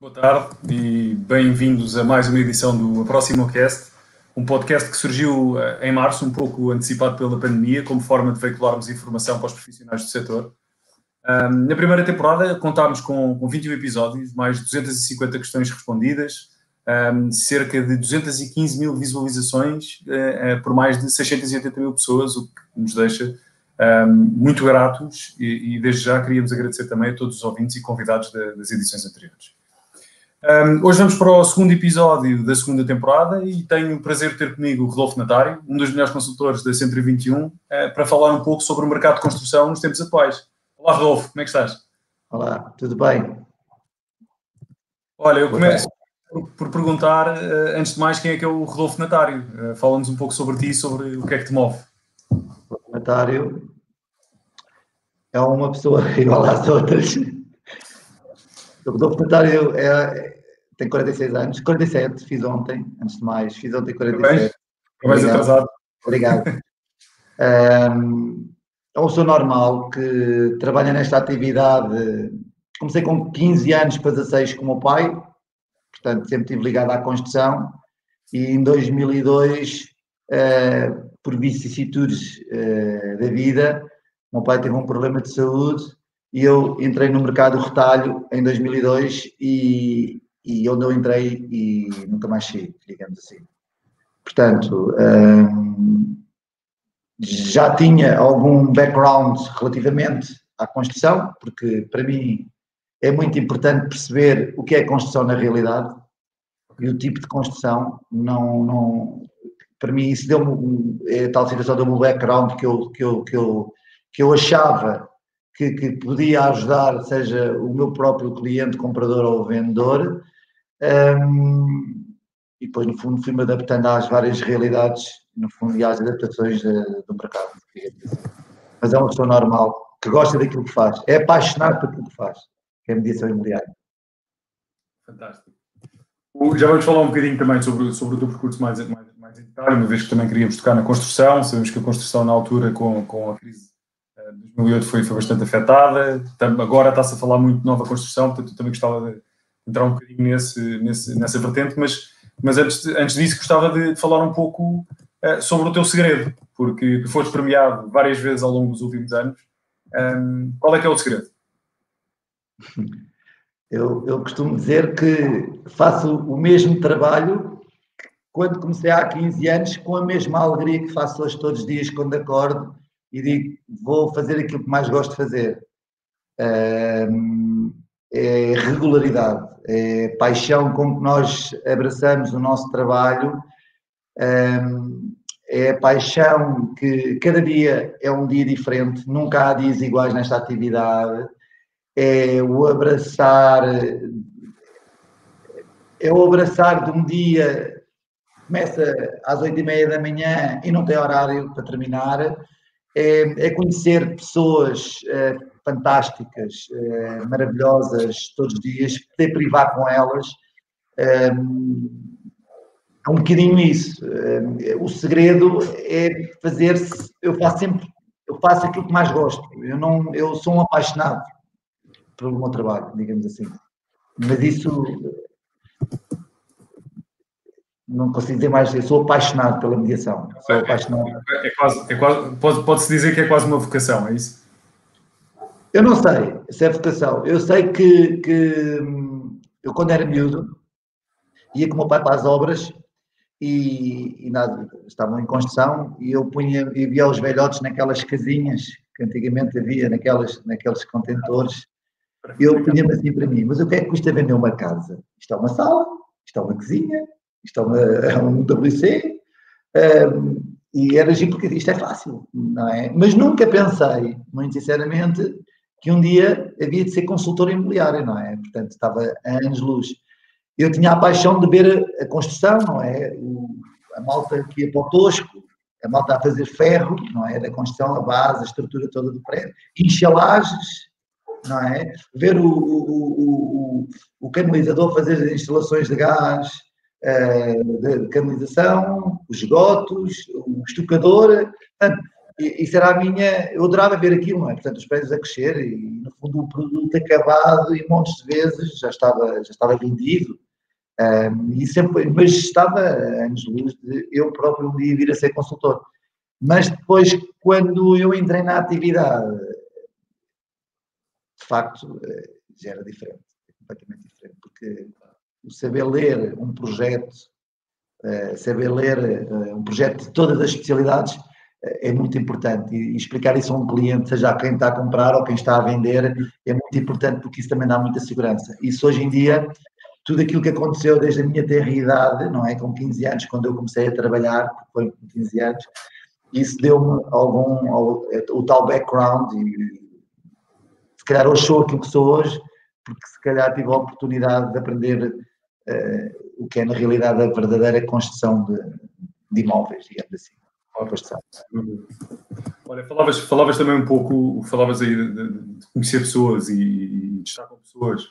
Boa tarde e bem-vindos a mais uma edição do Aproximo Cast, um podcast que surgiu eh, em março, um pouco antecipado pela pandemia, como forma de veicularmos informação para os profissionais do setor. na primeira temporada contámos com, com 21 episódios, mais de 250 questões respondidas, cerca de 215 mil visualizações eh, eh, por mais de 680 mil pessoas, o que nos deixa muito gratos e, desde já queríamos agradecer também a todos os ouvintes e convidados das edições anteriores. Um, hoje vamos para o segundo episódio da segunda temporada e tenho o prazer de ter comigo o Rodolfo Natário, um dos melhores consultores da Centro 21, uh, para falar um pouco sobre o mercado de construção nos tempos atuais. Olá, Rodolfo, como é que estás? Olá, tudo bem? Olha, eu começo por, por perguntar, uh, antes de mais, quem é que é o Rodolfo Natário? Uh, Fala-nos um pouco sobre ti, sobre o que é que te move. O Natário é uma pessoa igual às outras o Rodolfo Natário é, tem 46 anos, 47, fiz ontem, antes de mais, fiz ontem 47. Mais atrasado. Obrigado. um, é uma pessoa normal que trabalha nesta atividade. Comecei com 15 anos para 16 com o meu pai, portanto sempre estive ligado à construção e em 2002, uh, eh, por vicissitudes uh, da vida, o meu pai teve um problema de saúde e eu entrei no mercado retalho em 2002 e, e onde eu entrei e nunca mais saí, digamos assim. Portanto, hum, já tinha algum background relativamente à construção, porque para mim é muito importante perceber o que é construção na realidade e o tipo de construção. Não, não, para mim, isso deu-me, é tal situação deu-me um background que eu, que eu, que eu, que eu achava que, que, podia ajudar, seja o meu próprio cliente, comprador ou vendedor, um, e depois, no fundo, fui-me adaptando às várias realidades, no fundo, e às adaptações do mercado. Mas é uma pessoa normal, que gosta daquilo que faz, é apaixonado por aquilo que faz, que é a mediação imobiliária. Fantástico. Já vamos falar um bocadinho também sobre, sobre o teu percurso mais, mais, mais uma vez que também queríamos tocar na construção. Sabemos que a construção, na altura, com, com a crise 2008 foi, foi bastante afetada, agora está-se a falar muito de nova construção, portanto eu também gostava de entrar um bocadinho nesse, nesse, nessa vertente, mas, mas antes, antes disso gostava de, de falar um pouco uh, sobre o teu segredo, porque foste premiado várias vezes ao longo dos últimos anos. Um, qual é que é o segredo? Eu, eu costumo dizer que faço o mesmo trabalho quando comecei há 15 anos, com a mesma alegria que faço hoje todos os dias quando acordo e digo, vou fazer aquilo que mais gosto de fazer. é regularidade, é paixão com que nós abraçamos o nosso trabalho, é paixão que cada dia é um dia diferente, nunca há dias iguais nesta atividade, é o abraçar, é o abraçar de um dia, começa às oito e meia da manhã e não tem horário para terminar, é, é conhecer pessoas é, fantásticas, é, maravilhosas todos os dias, poder privar com elas. É, é um bocadinho isso. É, o segredo é fazer-se. Eu faço sempre. Eu faço aquilo que mais gosto. Eu, não, eu sou um apaixonado pelo meu trabalho, digamos assim. Mas isso não consigo dizer mais, eu sou apaixonado pela mediação. Sou é, apaixonado. É, é quase, é quase, pode, pode-se dizer que é quase uma vocação, é isso? Eu não sei se é vocação. Eu sei que, que eu, quando era miúdo, ia com o meu pai para as obras e, e nada, estavam em construção e eu punha e via os velhotes naquelas casinhas que antigamente havia, naquelas, naqueles contentores. Eu punha-me assim para mim, mas o que é que custa vender uma casa? Isto é uma sala, isto é uma cozinha, isto é, uma, é um WC, e era agir porque isto é fácil, não é? Mas nunca pensei, muito sinceramente, que um dia havia de ser consultor imobiliário, não é? Portanto, estava a anos-luz. Eu tinha a paixão de ver a, construção, não é? O, a malta que ia para o Tosco, a malta a fazer ferro, não é? Da construção, a base, a estrutura toda do prédio, enxalagens, não é? Ver o, o, o, o canalizador fazer as instalações de gás, de canalização, os esgotos, o estucador. Portanto, isso era a minha. Eu adorava ver aquilo, não é? Portanto, os prédios a crescer e, no fundo, o produto acabado e montes de vezes já estava, já estava vendido. Um, e sempre, mas estava anos luz de eu próprio dia vir a ser consultor. Mas depois, quando eu entrei na atividade, de facto, eh, já era diferente, completamente diferente, porque saber ler um projeto, eh, saber ler eh, um projeto de todas as especialidades é muito importante e explicar isso a um cliente, seja a quem está a comprar ou quem está a vender, é muito importante porque isso também dá muita segurança. Isso hoje em dia, tudo aquilo que aconteceu desde a minha terra idade, não é? Com 15 anos, quando eu comecei a trabalhar, foi com 15 anos, isso deu-me algum, o tal background e se calhar hoje sou aquilo que sou hoje, porque se calhar tive a oportunidade de aprender o que é na realidade a verdadeira construção de, de imóveis, digamos assim. Olha, falavas, falavas também um pouco, falavas aí de, de conhecer pessoas e, e de estar com pessoas.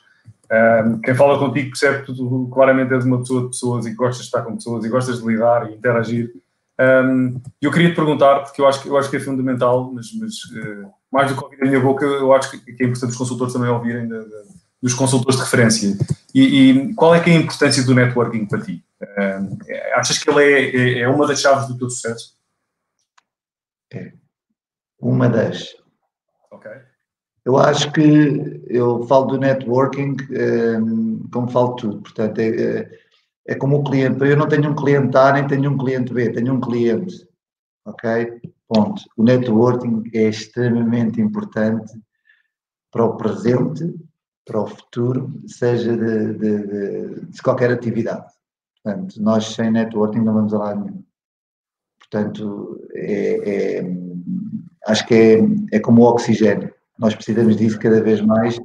Um, quem fala contigo percebe que tu claramente és uma pessoa de pessoas e gostas de estar com pessoas e gostas de lidar e interagir. Um, eu queria te perguntar, porque eu acho, eu acho que é fundamental, mas, mas uh, mais do que ouvir a minha boca, eu acho que, é importante os consultores também ouvirem de, de, dos consultores de referência. E, e, qual é que é a importância do networking para ti? Um, achas que ele é, é, é uma das chaves do teu sucesso? É. Uma das. Ok. Eu acho que eu falo do networking um, como falo tudo. Portanto, é, é, é como o cliente. Eu não tenho um cliente A nem tenho um cliente B, tenho um cliente. Ok? Ponto. O networking é extremamente importante para o presente, para o futuro, seja de, de, de, qualquer atividade. Portanto, nós sem networking não vamos a lado nenhum. Portanto, é, é, acho que é, é como o oxigênio. Nós precisamos disso cada vez mais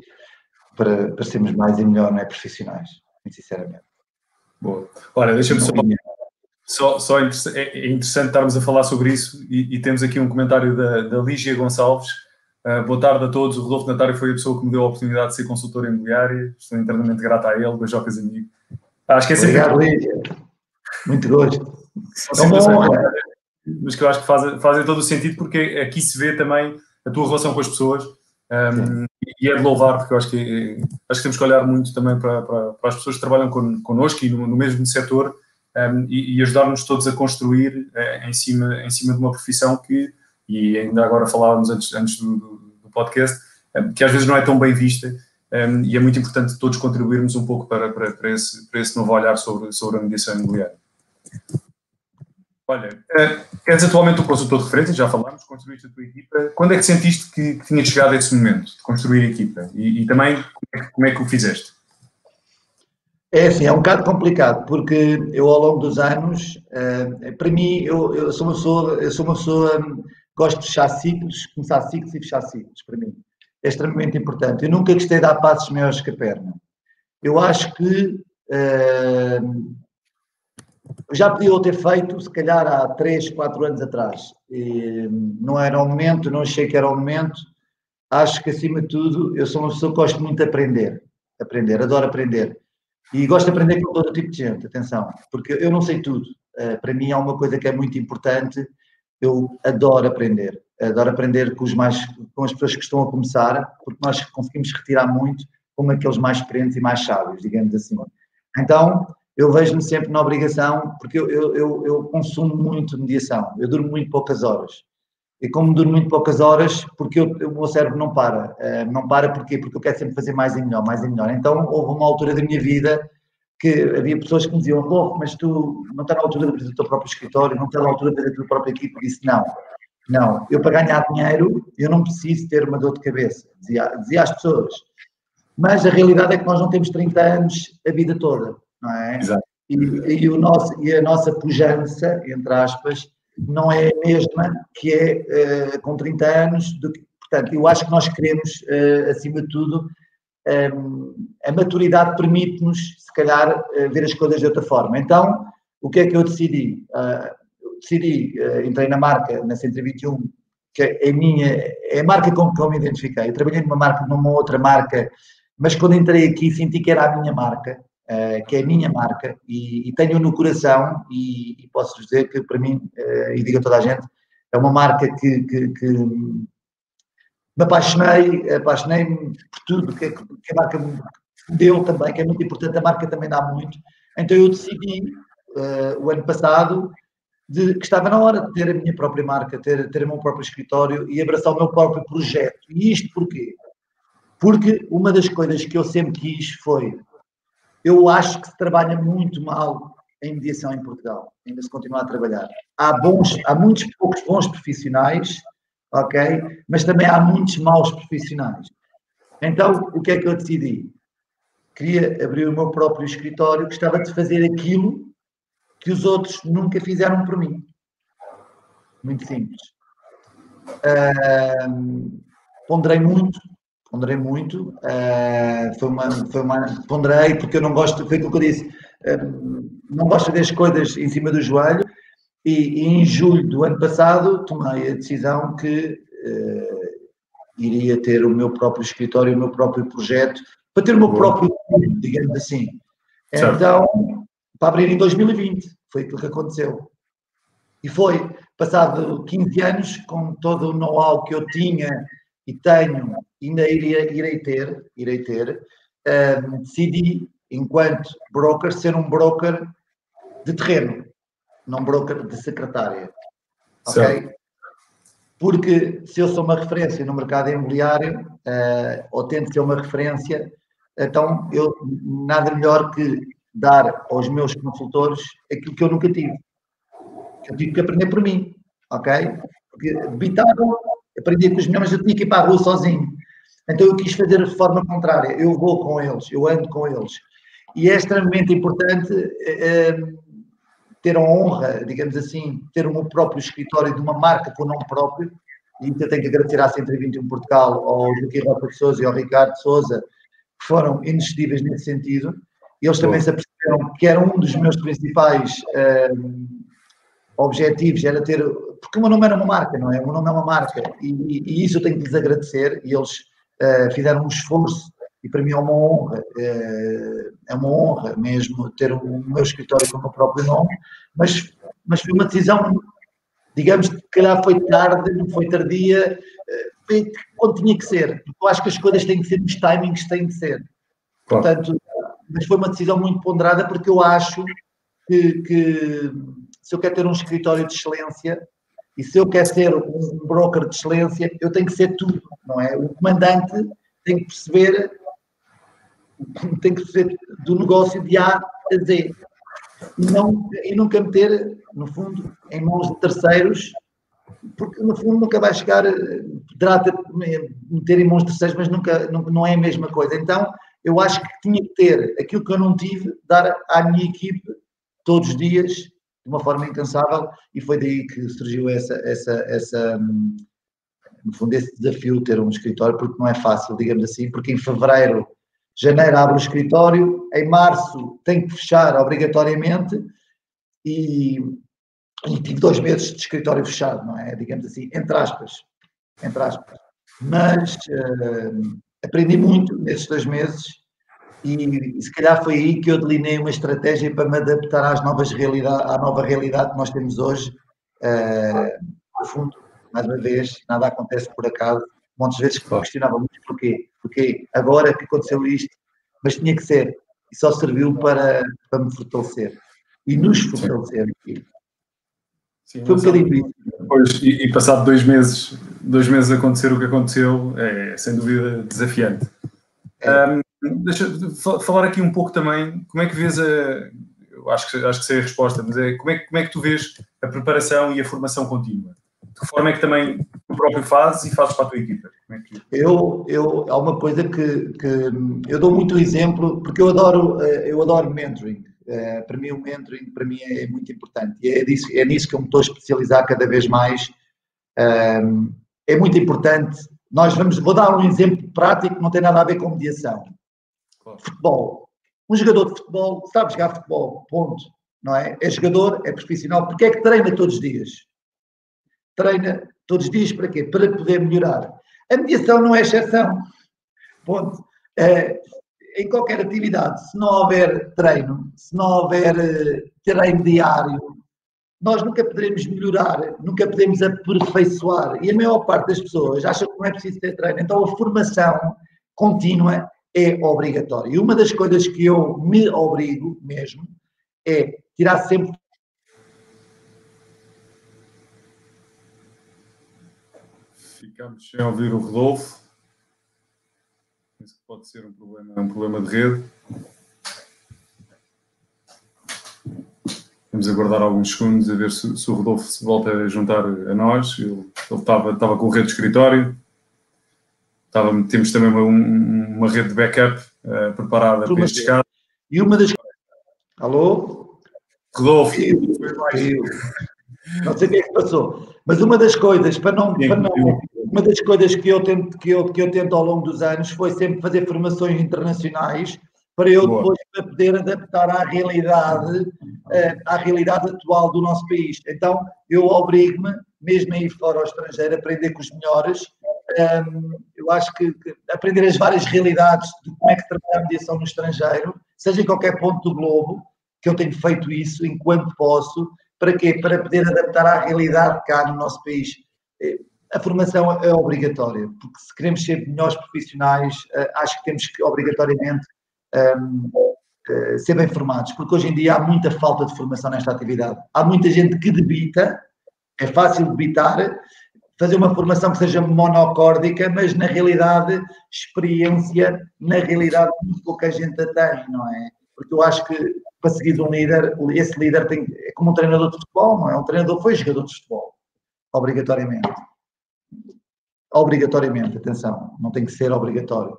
para, para sermos mais e melhor né, profissionais, muito sinceramente. Boa. Olha, deixa-me só. Só, só é, é interessante estarmos a falar sobre isso e, e temos aqui um comentário da, da Lígia Gonçalves. Uh, boa tarde a todos. O Rodolfo Natário foi a pessoa que me deu a oportunidade de ser consultor imobiliário. Estou internamente grato a ele. Beijocas amigo. Acho que é sempre. Obrigado, Lígia. Muito gosto. São é mas que eu acho que fazem, fazem todo o sentido porque aqui se vê também a tua relação com as pessoas um, e é de louvar porque eu acho que, acho que temos que olhar muito também para, para, para as pessoas que trabalham con, connosco e no, no mesmo setor um, e, e ajudar-nos todos a construir uh, em, cima, em cima de uma profissão que, e ainda agora falávamos antes, antes do podcast, um, que às vezes não é tão bem vista e é muito importante todos contribuirmos um pouco para, para, para, esse, para esse novo olhar sobre, sobre a mediação imobiliária. Olha, uh, és atualmente o consultor de referência, já falámos, construíste a tua equipa. Quando é que sentiste que, que tinha chegado a esse momento de construir a equipa? E, e também, como é, que, como é, que, o fizeste? É assim, é um bocado complicado, porque eu ao longo dos anos, para mim, eu, eu, sou uma pessoa, eu sou uma pessoa, gosto de fechar ciclos, começar ciclos e fechar ciclos, para mim. É extremamente importante. Eu nunca gostei de dar passos maiores que a perna. Eu acho que uh, já podia ter feito, se calhar há 3, 4 anos atrás. E não era o momento, não achei que era o momento. Acho que, acima de tudo, eu sou uma pessoa que gosto muito de aprender. Aprender, adoro aprender. E gosto de aprender com todo tipo de gente, atenção, porque eu não sei tudo. Uh, para mim, há uma coisa que é muito importante. Eu adoro aprender. Adoro aprender com, os mais, com as pessoas que estão a começar, porque nós conseguimos retirar muito com aqueles mais experientes e mais sábios, digamos assim. Então, eu vejo-me sempre na obrigação, porque eu, eu, eu, eu, consumo muito mediação, eu durmo muito poucas horas. E como durmo muito poucas horas, porque eu, o meu cérebro não para. Uh, não para porquê? Porque eu quero sempre fazer mais e melhor, mais e melhor. Então houve uma altura da minha vida que havia pessoas que me diziam, Rodolfo, mas tu não está na altura de abrir o teu próprio escritório, não está na altura de fazer a tua própria equipe. Eu disse, não, não, eu para ganhar dinheiro, eu não preciso ter uma dor de cabeça, dizia, dizia às pessoas. Mas a realidade é que nós não temos 30 anos a vida toda não é? Exato. E, e, o nosso, e a nossa pujança, entre aspas, não é a mesma que é uh, com 30 anos. Do que, portanto, eu acho que nós queremos, uh, acima de tudo, a maturidade permite-nos, se calhar, uh, ver as coisas de outra forma. Então, o que é que eu decidi? Eu decidi, entrei na marca, na 121, que é a minha, é a marca com que eu me identifiquei. Eu trabalhei numa marca, numa outra marca, mas quando entrei aqui senti que era a minha marca uh, que é a minha marca e, e tenho no coração e, e posso dizer que para mim, e digo a toda a gente, é uma marca que, que, que me apaixonei, apaixonei-me por tudo que, que a marca me deu também, que é muito importante, a marca também dá muito. Então eu decidi, uh, o ano passado, de, que estava na hora de ter a minha própria marca, ter, ter o meu próprio escritório e abraçar o meu próprio projeto. E isto porquê? Porque uma das coisas que eu sempre quis foi, eu acho que se trabalha muito mal em mediação em Portugal, ainda se continua a trabalhar. Há, bons, há muitos poucos bons profissionais, ok? Mas também há muitos maus profissionais. Então, o que é que eu decidi? Queria abrir o meu próprio escritório, gostava de fazer aquilo que os outros nunca fizeram por mim. Muito simples. Uh, ponderei muito, ponderei muito. Uh, foi uma, foi uma, ponderei porque eu não gosto, foi aquilo que eu disse, uh, não gosto das coisas em cima do joelho. E, e, em julho do ano passado tomei a decisão que iria ter o meu próprio escritório, o meu próprio projeto, para ter o meu Boa. próprio, digamos assim. Certo. Então, para abrir em 2020. Foi aquilo que aconteceu. E foi, passado 15 anos, com todo o know-how que eu tinha e tenho, ainda iria, irei ter, irei ter, um, decidi, enquanto broker, ser um broker de terreno, não broker de secretária. Ok? Porque se eu sou uma referência no mercado imobiliário, uh, ou tento ser uma referência, então eu nada melhor que dar aos meus consultores aquilo que eu nunca tive. Eu tive que aprender por mim, ok? Porque habitava, aprendia com os meus, mas eu tinha que ir para a rua sozinho. Então eu quis fazer de forma contrária. Eu vou com eles, eu ando com eles. E é extremamente importante é, ter a honra, digamos assim, ter o meu próprio escritório de uma marca com o nome próprio. E eu tenho que agradecer à 121 Portugal, ao Joaquim Roca de Souza e ao Ricardo Souza, que foram inestimáveis nesse sentido eles também se aperceberam que era um dos meus principais uh, objetivos, era ter. Porque o meu nome era uma marca, não é? O meu nome é uma marca. E, e isso eu tenho que lhes agradecer. E eles uh, fizeram um esforço. E para mim é uma honra, uh, é uma honra mesmo ter o meu escritório com o meu próprio nome. Mas, mas foi uma decisão, digamos que calhar foi tarde, não foi tardia, quando tinha que ser. Eu acho que as coisas têm que ser nos timings, têm que ser. Claro. Portanto, mas foi uma decisão muito ponderada porque eu acho que, que, se eu quero ter um escritório de excelência e se eu quero ser um broker de excelência, eu tenho que ser tudo, não é? O comandante tem que perceber, tem que perceber do negócio de A a Z e, não, e nunca meter, no fundo, em mãos de terceiros, porque no fundo nunca vai chegar, poderá meter em mãos de terceiros, mas nunca, não, não é a mesma coisa. Então, eu acho que tinha que ter aquilo que eu não tive, dar à minha equipe todos os dias, de uma forma incansável, e foi daí que surgiu essa, essa, essa no fundo, esse desafio de ter um escritório, porque não é fácil, digamos assim, porque em fevereiro, janeiro abre o escritório, em março tem que fechar obrigatoriamente, e, e tive dois meses de escritório fechado, não é? Digamos assim, entre aspas, entre aspas. Mas uh, aprendi muito nesses dois meses e, se calhar foi aí que eu delineei uma estratégia para me adaptar às novas realidade, à nova realidade que nós temos hoje. Uh, no fundo, mais uma vez, nada acontece por acaso. Muitas vezes que me questionava muito porquê. Porquê agora que aconteceu isto? Mas tinha que ser. E só serviu para, para me fortalecer. E nos fortalecer. Sim. Sim, Foi um bocadinho isso. Depois, e, e, passado dois meses, dois meses acontecer o que aconteceu, é sem dúvida desafiante. É. Um, deixa falar aqui um pouco também, como é que vês a. Eu acho que, acho que sei a resposta, mas é como, é como é que tu vês a preparação e a formação contínua? De que forma é que também tu próprio fazes e fazes para a tua equipa? É que... Eu, eu, há uma coisa que, que eu dou muito exemplo, porque eu adoro, eh, eu adoro mentoring. Eh, para mim o mentoring para mim é, muito importante e é, disso, é nisso que eu me estou a especializar cada vez mais. Ehm, é muito importante. Nós vamos, vou dar um exemplo prático que não tem nada a ver com mediação. Claro. Futebol. Um jogador de futebol sabe jogar futebol, ponto. Não é? É jogador, é profissional. Porque é que treina todos os dias? Treina todos os dias para quê? Para poder melhorar. A mediação não é exceção. Ponto. É, em qualquer atividade, se não houver treino, se não houver uh, treino diário, nós nunca poderemos melhorar, nunca podemos aperfeiçoar. E a maior parte das pessoas acha que não é preciso ter treino. Então a formação contínua é obrigatória. E uma das coisas que eu me obrigo mesmo é tirar sempre. Ficamos sem ouvir o Rodolfo. Isso pode ser um problema, um problema de rede. Vamos aguardar alguns segundos a ver se, se o Rodolfo se volta a juntar a nós. Ele, estava, estava com o rede de escritório. Estava, temos também uma, uma rede de backup uh, preparada para estes casos. E uma das. Alô? Rodolfo. Eu, eu. Não sei o que é que passou. Mas uma das coisas, para não, para não, uma das coisas que eu, tento, que, eu, que eu tento ao longo dos anos foi sempre fazer formações internacionais para eu Boa. depois poder adaptar à realidade, eh, à realidade atual do nosso país. Então, eu obrigo-me, mesmo a ir fora ao estrangeiro, a aprender com os melhores. eu acho que, aprender as várias realidades de como é que trabalha a mediação no estrangeiro, seja em qualquer ponto do globo, que eu tenho feito isso enquanto posso, para quê? Para poder adaptar à realidade cá no nosso país. A formação é obrigatória, porque se queremos ser melhores profissionais, eh, acho que temos que obrigatoriamente um, uh, eh, ser bem formados, porque hoje em dia há muita falta de formação nesta atividade. Há muita gente que debita, é fácil debitar, fazer uma formação que seja monocórdica, mas na realidade, experiência, na realidade, muito pouca gente a tem, não é? Porque eu acho que para seguir um líder, esse líder tem, é como um treinador de futebol, não é? Um treinador foi jogador de futebol, obrigatoriamente. Obrigatoriamente, atenção, não tem que ser obrigatório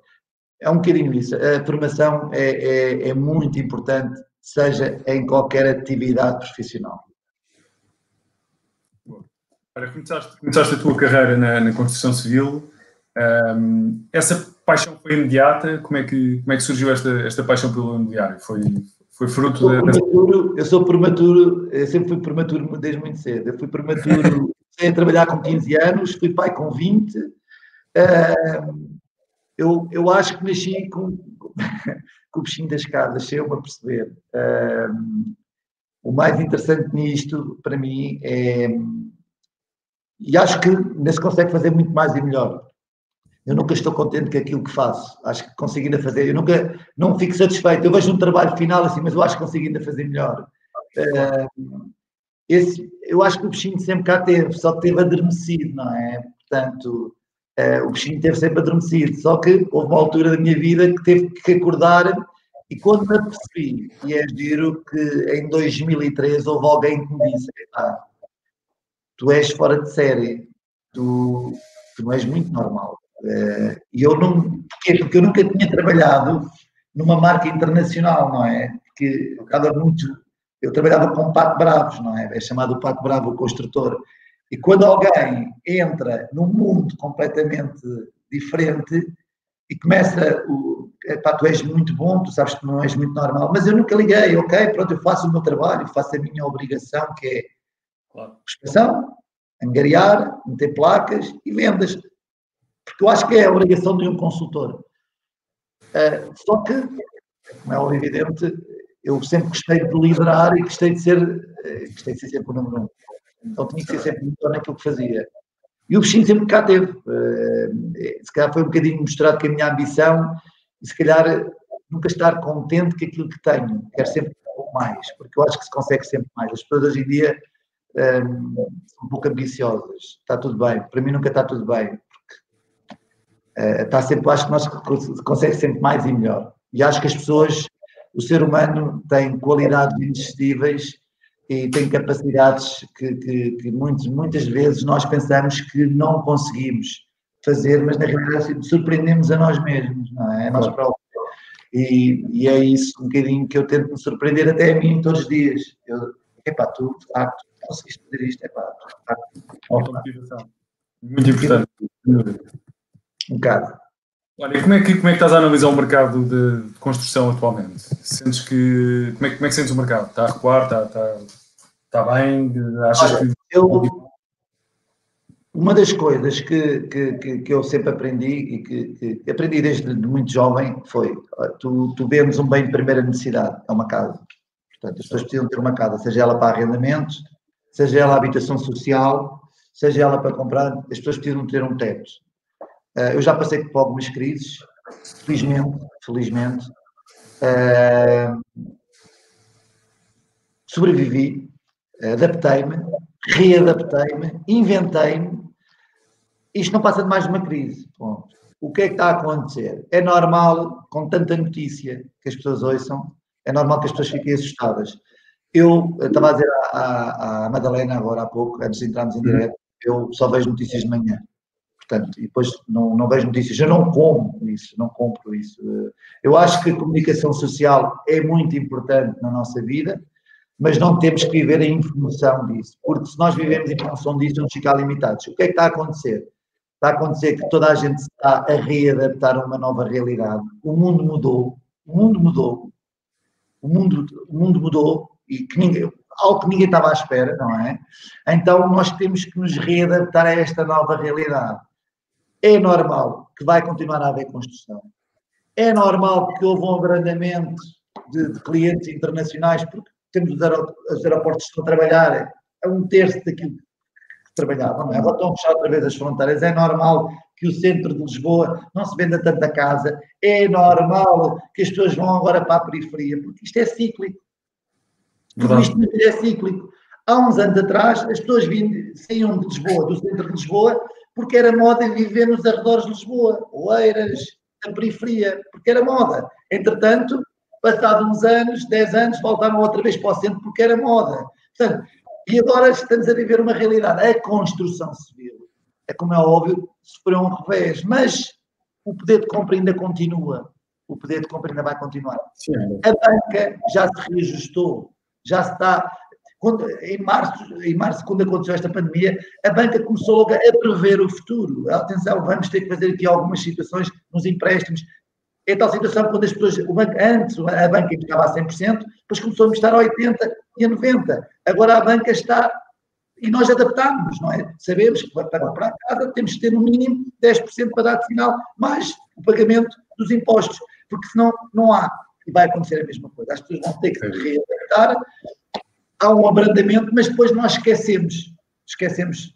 é um bocadinho isso. A formação é, é, é, muito importante, seja em qualquer atividade profissional. Olha, começaste, começaste a tua carreira na, na construção civil. Um, essa paixão foi imediata? Como é que, como é que surgiu esta, esta paixão pelo imobiliário? Foi, foi fruto eu sou, eu sou prematuro, eu sempre fui prematuro desde muito cedo. Eu fui prematuro, comecei a trabalhar com 15 anos, fui pai com 20. Uh, eu, eu acho que nasci com, com o bichinho das casas, se eu perceber. Um, o mais interessante nisto, para mim, é. E acho que ainda se consegue fazer muito mais e melhor. Eu nunca estou contente com aquilo que faço. Acho que consigo ainda fazer. Eu nunca não fico satisfeito. Eu vejo um trabalho final assim, mas eu acho que consigo ainda fazer melhor. Uh, esse, eu acho que o bichinho sempre cá teve, só que teve adormecido, não é? Portanto, Uh, o bichinho teve sempre adormecido, só que houve uma altura da minha vida que teve que acordar e quando me apercebi, e é giro que em 2003 houve alguém que me disse, ah, tu és fora de série, tu, tu não és muito normal. Uh, e eu não, porquê? Porque eu nunca tinha trabalhado numa marca internacional, não é? Porque eu muito, eu trabalhava com Pato Bravos, não é? É chamado Pato Bravo o construtor. E quando alguém entra num mundo completamente diferente e começa o. Epá, tu és muito bom, tu sabes que não és muito normal, mas eu nunca liguei, ok, pronto, eu faço o meu trabalho, faço a minha obrigação, que é claro. prospeção, angariar, meter placas e vendas. Porque eu acho que é a obrigação de um consultor. Uh, só que, como é evidente, eu sempre gostei de liderar e gostei de ser, uh, gostei de ser sempre o número um. Então tinha que ser sempre melhor naquilo que fazia. E o bichinho sempre cá teve. Eh, se calhar foi um bocadinho mostrado que a minha ambição, e se calhar nunca estar contente com aquilo que tenho. Quero sempre um pouco mais, porque eu acho que se consegue sempre mais. As pessoas hoje em dia um, ehm, são um pouco ambiciosas. Está tudo bem. Para mim nunca está tudo bem. Uh, está sempre, acho que nós consegue sempre mais e melhor. E acho que as pessoas, o ser humano tem qualidades irresistíveis e tem capacidades que, que, que muitos, muitas vezes nós pensamos que não conseguimos fazer, mas na realidade surpreendemos a nós mesmos, não é? A nós próprios. E, e, é isso um bocadinho que eu tento me surpreender até a mim todos os dias. Eu, epá, tu de facto conseguiste fazer isto, epá, tu de facto. Muito importante. Um bocado. Olha, como é, que, como é que estás a analisar o mercado de, de construção atualmente? Sentes que. Como é, como é que sentes o mercado? Está a recuar? Está, está, está bem? Achas Olha, que. Eu, uma das coisas que, que, que, eu sempre aprendi e que, que, aprendi desde muito jovem foi: tu, tu vendes um bem de primeira necessidade, é uma casa. Portanto, as pessoas precisam ter uma casa, seja ela para arrendamento, seja ela habitação social, seja ela para comprar, as pessoas precisam ter um teto. Uh, eu já passei por algumas crises, felizmente, felizmente. Uh, sobrevivi, adaptei-me, readaptei-me, inventei-me. Isto não passa de mais de uma crise. Ponto. O que é que está a acontecer? É normal, com tanta notícia que as pessoas ouçam, é normal que as pessoas fiquem assustadas. Eu, eu estava a dizer à, à, à, Madalena agora há pouco, antes de entrarmos em uhum. direto, eu só vejo notícias de manhã. Portanto, e depois não, não vejo notícias, eu não como isso, não compro isso. Eu acho que a comunicação social é muito importante na nossa vida, mas não temos que viver em função disso, porque se nós vivemos em função disso, vamos ficar limitados. O que é que está a acontecer? Está a acontecer que toda a gente está a readaptar a uma nova realidade. O mundo mudou, o mundo mudou, o mundo, o mundo mudou e que ninguém, algo que ninguém estava à espera, não é? Então nós temos que nos readaptar a esta nova realidade. É normal que vai continuar a haver construção. É normal que houve um abrandamento de, de clientes internacionais, porque temos os, os aeroportos que estão a trabalhar a um terço daquilo que trabalhavam, é? Agora estão a fechar outra vez as fronteiras. É normal que o centro de Lisboa não se venda tanta casa. É normal que as pessoas vão agora para a periferia, porque isto é cíclico. Tudo isto é cíclico. Há uns anos atrás, as pessoas vinham, saíam de Lisboa, do centro de Lisboa, porque era moda viver nos arredores de Lisboa, Oeiras, a periferia, porque era moda. Entretanto, Passados uns anos, 10 anos, voltaram outra vez para o centro porque era moda. Portanto, e agora estamos a viver uma realidade. A construção civil, é como é óbvio, sofreu um revés, mas o poder de compra ainda continua. O poder de compra ainda vai continuar. Sim. A banca já se reajustou, já está. Quando, em, março, em março, quando aconteceu esta pandemia, a banca começou logo a prever o futuro. Atenção, vamos ter que fazer aqui algumas situações nos empréstimos é tal situação quando as pessoas, o banco, antes a banca estava a 100%, depois começou a estar a 80% e a 90%. Agora a banca está, e nós adaptámos, não é? Sabemos que para comprar casa temos que ter no mínimo 10% para dar de final, mais o pagamento dos impostos, porque senão não há. E vai acontecer a mesma coisa. As pessoas vão ter que se readaptar, há um abrandamento, mas depois nós esquecemos. Esquecemos.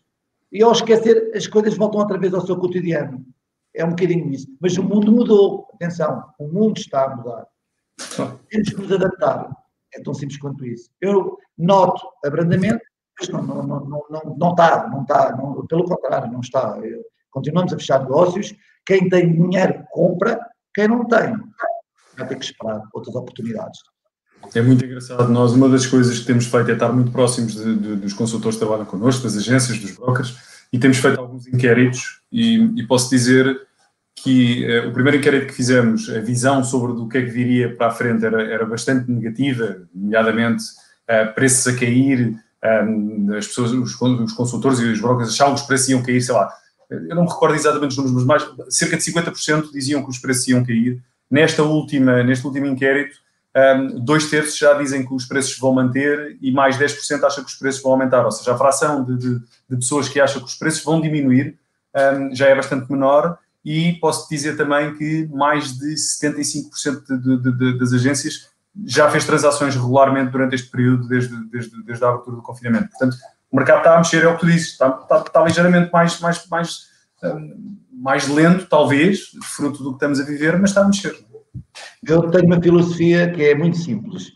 E ao esquecer, as coisas voltam outra vez ao seu cotidiano é um bocadinho isso. Mas o mundo mudou. Atenção, o mundo está a mudar. Temos que nos adaptar. É tão simples quanto isso. Eu noto abrandamento, mas não, não, não, não, não está, não está, não, pelo contrário, não está. Eu, continuamos a fechar negócios. Quem tem dinheiro compra, quem não tem vai ter que esperar outras oportunidades. É muito engraçado. Nós, uma das coisas que temos feito é estar muito próximos de, de, dos consultores que trabalham connosco, das agências, dos brokers, e temos feito alguns inquéritos. E, e posso dizer que uh, o primeiro inquérito que fizemos, a visão sobre do que é que viria para a frente era, era bastante negativa, nomeadamente uh, preços a cair, um, as pessoas, os, os, consultores e os brokers achavam que os preços iam cair, sei lá, eu não me recordo exatamente os números, mas mais, cerca de 50% diziam que os preços iam cair. Nesta última, neste último inquérito, um, dois terços já dizem que os preços vão manter e mais 10% acham que os preços vão aumentar. Ou seja, a fração de, de, de pessoas que acham que os preços vão diminuir um, já é bastante menor e posso dizer também que mais de 75% de, das agências já fez transações regularmente durante este período, desde, desde, desde a abertura do confinamento. Portanto, o mercado está a mexer, é o que tu dizes, está, está, está ligeiramente mais, mais, mais, um, mais lento, talvez, fruto do que estamos a viver, mas está a mexer. Eu tenho uma filosofia que é muito simples.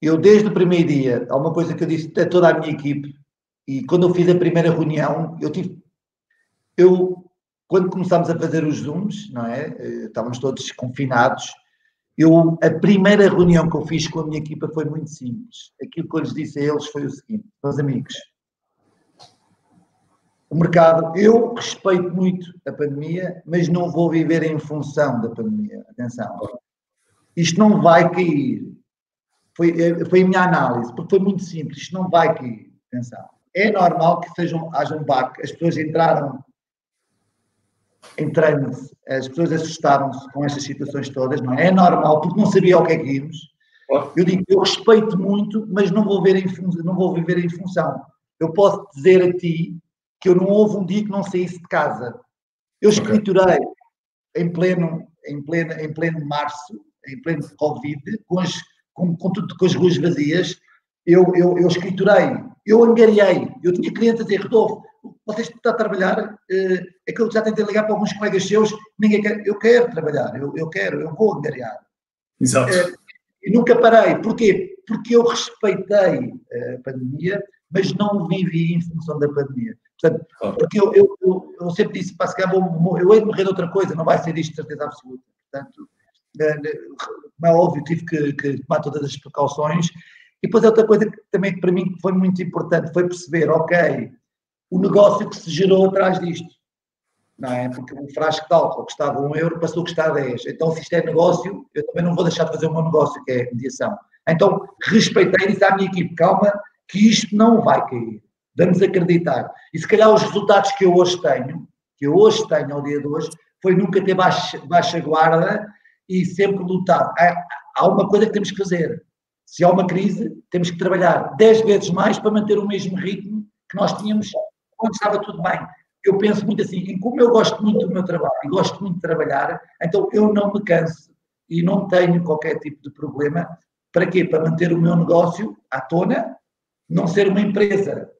Eu, desde o primeiro dia, há uma coisa que eu disse a toda a minha equipe, e quando eu fiz a primeira reunião, eu tive eu, quando começámos a fazer os Zooms, não é? Eh, estávamos todos confinados. Eu, a primeira reunião que eu fiz com a minha equipa foi muito simples. Aquilo que eu lhes disse a eles foi o seguinte: meus amigos, o mercado, eu respeito muito a pandemia, mas não vou viver em função da pandemia. Atenção, isto não vai cair. Foi, eh, foi a minha análise, porque foi muito simples. Isto não vai cair. Atenção. É normal que sejam, haja um baque. As pessoas entraram em trânsito, as pessoas assustaram-se com estas situações todas, não é? É normal, porque não sabia o que é que íamos. Eu digo, eu respeito muito, mas não vou, ver em, não vou viver em função. Eu posso dizer a ti que eu não houve um dia que não saísse de casa. Eu escriturei em pleno, em pleno, em pleno março, em pleno Covid, com as, com, com, tudo, com as ruas vazias, eu, eu, eu escriturei, eu angariei, eu tinha clientes a dizer, Rodolfo, vocês estão a trabalhar, é aquilo que já tentei ligar para alguns colegas seus, ninguém quer, eu quero trabalhar, eu, eu quero, eu vou angariar. Exato. É, e nunca parei. Porquê? Porque eu respeitei a pandemia, mas não vivi em função da pandemia. Portanto, porque eu, eu, eu, eu, sempre disse, para se vou, eu hei de morrer de outra coisa, não vai ser isto de certeza absoluta. Portanto, como é óbvio, tive que, que tomar todas as precauções. E depois outra coisa que também para mim foi muito importante foi perceber, ok, o negócio que se gerou atrás disto. Não é? Porque um frasco de álcool custava um euro, passou a custar 10. Então, se isto é negócio, eu também não vou deixar de fazer o meu negócio, que é a mediação. Então, respeitei e disse à minha equipe, calma, que isto não vai cair. Vamos acreditar. E se calhar os resultados que eu hoje tenho, que eu hoje tenho ao dia de hoje, foi nunca ter baixa, baixa guarda e sempre lutar. Há, há uma coisa que temos que fazer. Se há uma crise, temos que trabalhar 10 vezes mais para manter o mesmo ritmo que nós tínhamos quando estava tudo bem. Eu penso muito assim, em como eu gosto muito do meu trabalho e gosto muito de trabalhar, então eu não me canso e não tenho qualquer tipo de problema. Para quê? Para manter o meu negócio à tona, não ser uma empresa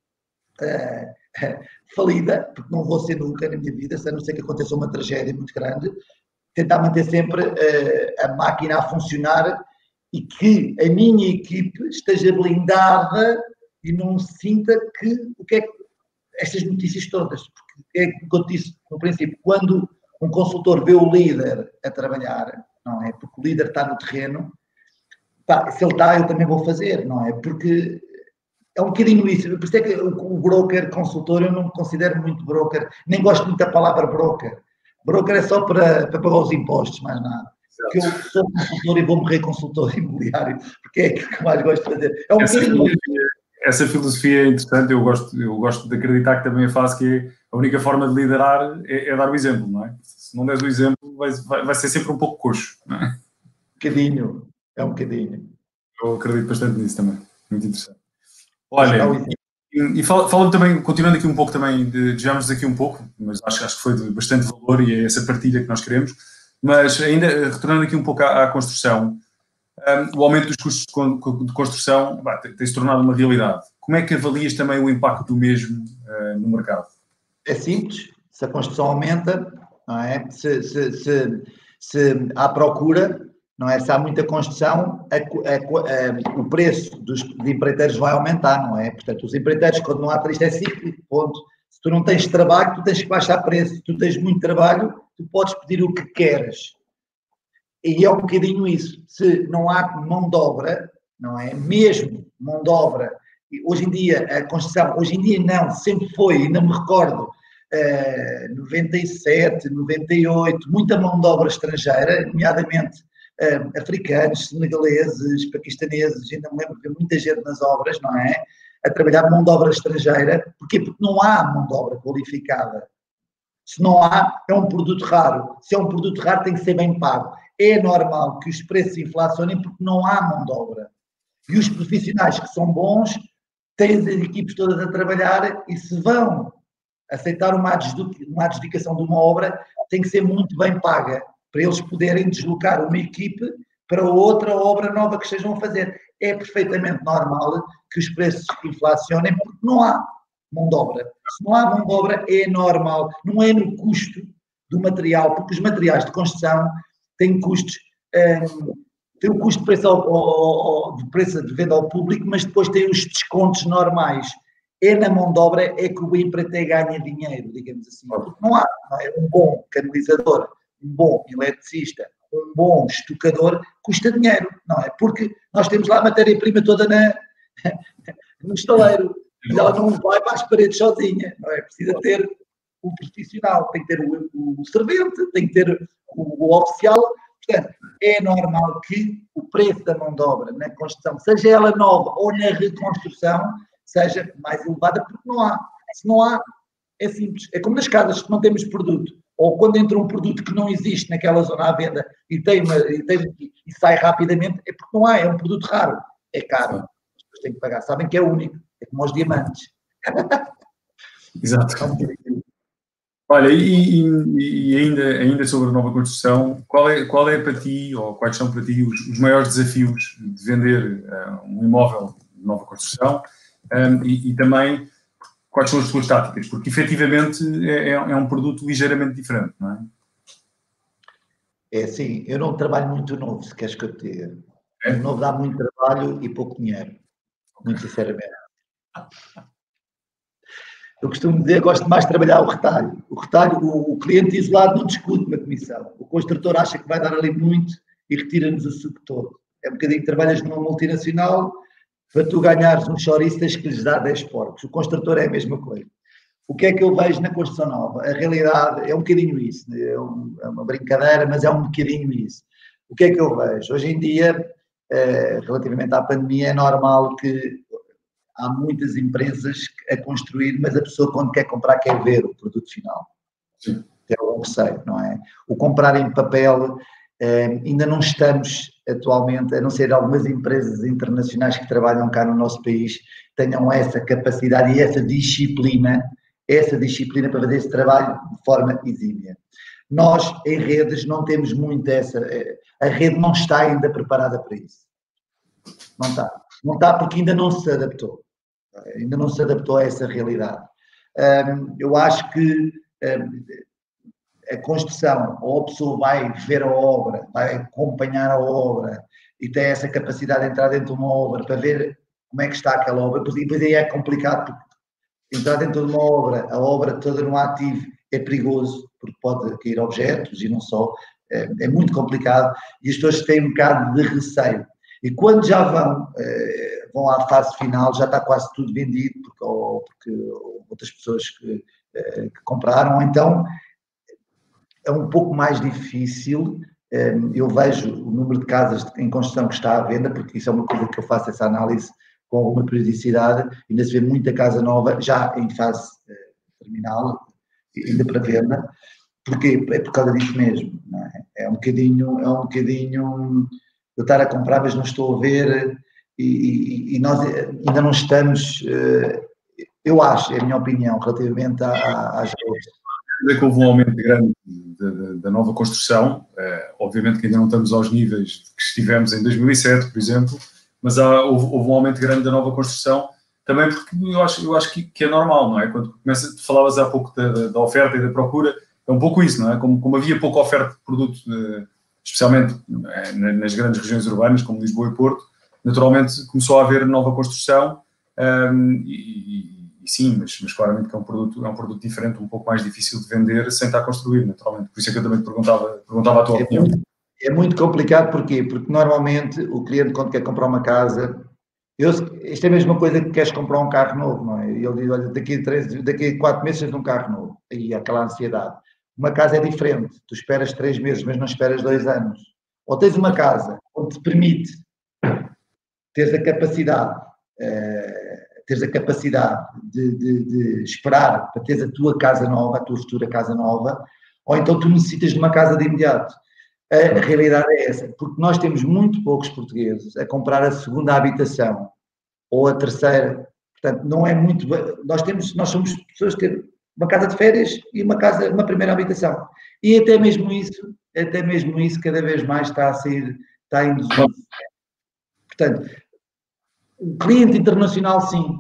uh, falida, porque não vou ser nunca na minha vida, a não ser que aconteça uma tragédia muito grande, tentar manter sempre uh, a máquina a funcionar e que a minha equipe esteja blindada e não sinta que o que é que estas notícias todas, porque é como eu disse no princípio, quando um consultor vê o líder a trabalhar, não é? Porque o líder está no terreno, pá, se ele está, eu também vou fazer, não é? Porque é um bocadinho isso. Por isso é que o, broker, consultor, eu não me considero muito broker, nem gosto muito da palavra broker. Broker é só para, para pagar os impostos, mais nada. Porque eu sou consultor e vou morrer consultor imobiliário, porque é aquilo que mais gosto de fazer. É um essa, filosofia, essa filosofia é interessante, eu gosto, eu gosto de acreditar que também faço que a única forma de liderar é, é dar o exemplo, não é? Se não deres o exemplo, vai, vai, vai ser sempre um pouco coxo, não é? Um bocadinho, é um bocadinho. Eu acredito bastante nisso também, muito interessante. Olha, e, e falando também, continuando aqui um pouco também, desviamos aqui um pouco, mas acho, acho que foi de bastante valor e é essa partilha que nós queremos, mas ainda retornando aqui um pouco à, à construção, um, o aumento dos custos de construção tem-se tornado uma realidade. Como é que avalias também o impacto do mesmo uh, no mercado? É simples, se a construção aumenta, não é? se, se, se, se há procura, não é? Se há muita construção, a, a, a, o preço dos de empreiteiros vai aumentar, não é? Portanto, os empreiteiros, quando não há isto é cíclico, ponto. Se tu não tens trabalho, tu tens que baixar preço. Se tu tens muito trabalho, tu podes pedir o que queres. E é um bocadinho isso. Se não há mão de obra, não é? Mesmo mão de obra, hoje em dia, a construção, hoje em dia não, sempre foi, ainda me recordo, uh, 97, 98, muita mão de obra estrangeira, nomeadamente uh, africanos, senegaleses, paquistaneses, ainda me lembro ver muita gente nas obras, não é? A trabalhar mão de obra estrangeira. Porquê? Porque não há mão de obra qualificada. Se não há, é um produto raro. Se é um produto raro, tem que ser bem pago. É normal que os preços inflacionem porque não há mão de obra. E os profissionais que são bons têm as equipes todas a trabalhar e se vão aceitar uma adjudicação de uma obra, tem que ser muito bem paga para eles poderem deslocar uma equipe para outra obra nova que estejam a fazer. É perfeitamente normal que os preços inflacionem porque não há mão de obra. Se não há mão de obra, é normal. Não é no custo do material, porque os materiais de construção têm custos. Um, tem o custo de preço, ao, ao, ao, de preço de venda ao público, mas depois tem os descontos normais. É na mão de obra é que o empreiteiro ganha dinheiro, digamos assim. Porque não há não é? um bom canalizador um bom eletricista, um bom estocador, custa dinheiro, não é? Porque nós temos lá a matéria-prima toda na, no estaleiro e ela não vai para as paredes sozinha, não é? Precisa ter o profissional, tem que ter o, o servente, tem que ter o, o oficial. Portanto, é normal que o preço da mão de obra na construção, seja ela nova ou na reconstrução, seja mais elevada, porque não há. Se não há, é simples. É como nas casas, se não temos produto ou quando entra um produto que não existe naquela zona à venda e, tem uma, e, tem, e sai rapidamente, é porque não há, é um produto raro, é caro, as pessoas têm que pagar, sabem que é único, é como os diamantes. Exato. Olha, e, e, e, ainda, ainda sobre a nova construção, qual é, qual é para ti, ou quais são para ti os, os maiores desafios de vender uh, um imóvel nova construção? Um, e, e, também quais são as suas táticas, porque efetivamente é, é, é um produto ligeiramente diferente, não é? É sim, eu não trabalho muito novo, se queres que eu te diga. É? O novo dá muito trabalho e pouco dinheiro, muito sinceramente. Eu costumo dizer, gosto mais de trabalhar o retalho. O retalho, o, o cliente isolado não discute na comissão. O construtor acha que vai dar ali muito e retira-nos o suco todo. É um bocadinho que trabalhas numa multinacional, para tu ganhares um chouriço tens que lhes dar 10 porcos. O construtor é a mesma coisa. O que é que eu vejo na construção nova? A realidade é um bocadinho isso, né? é, um, é uma brincadeira, mas é um bocadinho isso. O que é que eu vejo? Hoje em dia, eh, relativamente à pandemia, é normal que há muitas empresas a construir, mas a pessoa quando quer comprar quer ver o produto final. Sim. É o receio, não é? O comprar em papel, ainda não estamos atualmente, a não ser algumas empresas internacionais que trabalham cá no nosso país, tenham essa capacidade e essa disciplina essa disciplina para fazer esse trabalho de forma exímia. Nós, em redes, não temos muito essa. Eh, a rede não está ainda preparada para isso. Não está. Não está porque ainda não se adaptou. Ainda não se adaptou a essa realidade. eu acho que a construção, ou a pessoa vai ver a obra, vai acompanhar a obra e tem essa capacidade de entrar dentro de uma obra para ver como é que está aquela obra, e depois aí é complicado porque entrar dentro de uma obra, a obra toda no ativo é perigoso, porque pode cair objetos e não só, é, é muito complicado e as pessoas têm um bocado de receio. E quando já vão, é, vão à fase final, já está quase tudo vendido, porque, ou porque outras pessoas que, é, que compraram, então é um pouco mais difícil. É, eu vejo o número de casas em construção que está à venda, porque isso é uma coisa que eu faço essa análise com alguma periodicidade, ainda se vê muita casa nova, já em fase eh, terminal, ainda para venda, porque é por causa disso mesmo, é? é? um bocadinho, é um bocadinho eu estar a comprar, mas não estou a ver, e, e, e nós ainda não estamos, eh, eu acho, é a minha opinião, relativamente às redes. Dizer que houve um aumento grande da, nova construção, é, obviamente que ainda não estamos aos níveis que estivemos em 2007, por exemplo, mas há, houve, houve, um aumento grande da nova construção, também porque eu acho, eu acho que, que é normal, não é? Quando começa, falavas há pouco da, da, oferta e da procura, é um pouco isso, não é? Como, como havia pouca oferta de produto, de, especialmente é, nas grandes regiões urbanas, como Lisboa e Porto, naturalmente começou a haver nova construção um, e, e, sim, mas, mas claramente que é um, produto, é um produto diferente, um pouco mais difícil de vender sem estar construído, naturalmente. Por isso é que eu também te perguntava, perguntava a tua é opinião. Muito, é muito complicado, porquê? Porque normalmente o cliente, quando quer comprar uma casa, eu, isto é a mesma coisa que queres comprar um carro novo, não é? E ele diz: olha, daqui a, três, daqui a quatro meses tens um carro novo. Aí aquela ansiedade. Uma casa é diferente, tu esperas três meses, mas não esperas dois anos. Ou tens uma casa onde te permite teres a capacidade, uh, teres a capacidade de, de, de esperar para teres a tua casa nova, a tua futura casa nova, ou então tu necessitas de uma casa de imediato. A realidade é essa, porque nós temos muito poucos portugueses a comprar a segunda habitação ou a terceira. Portanto, não é muito. Nós temos, nós somos pessoas que têm uma casa de férias e uma casa, uma primeira habitação. E até mesmo isso, até mesmo isso, cada vez mais está a sair, está a induzir. Portanto, o cliente internacional, sim,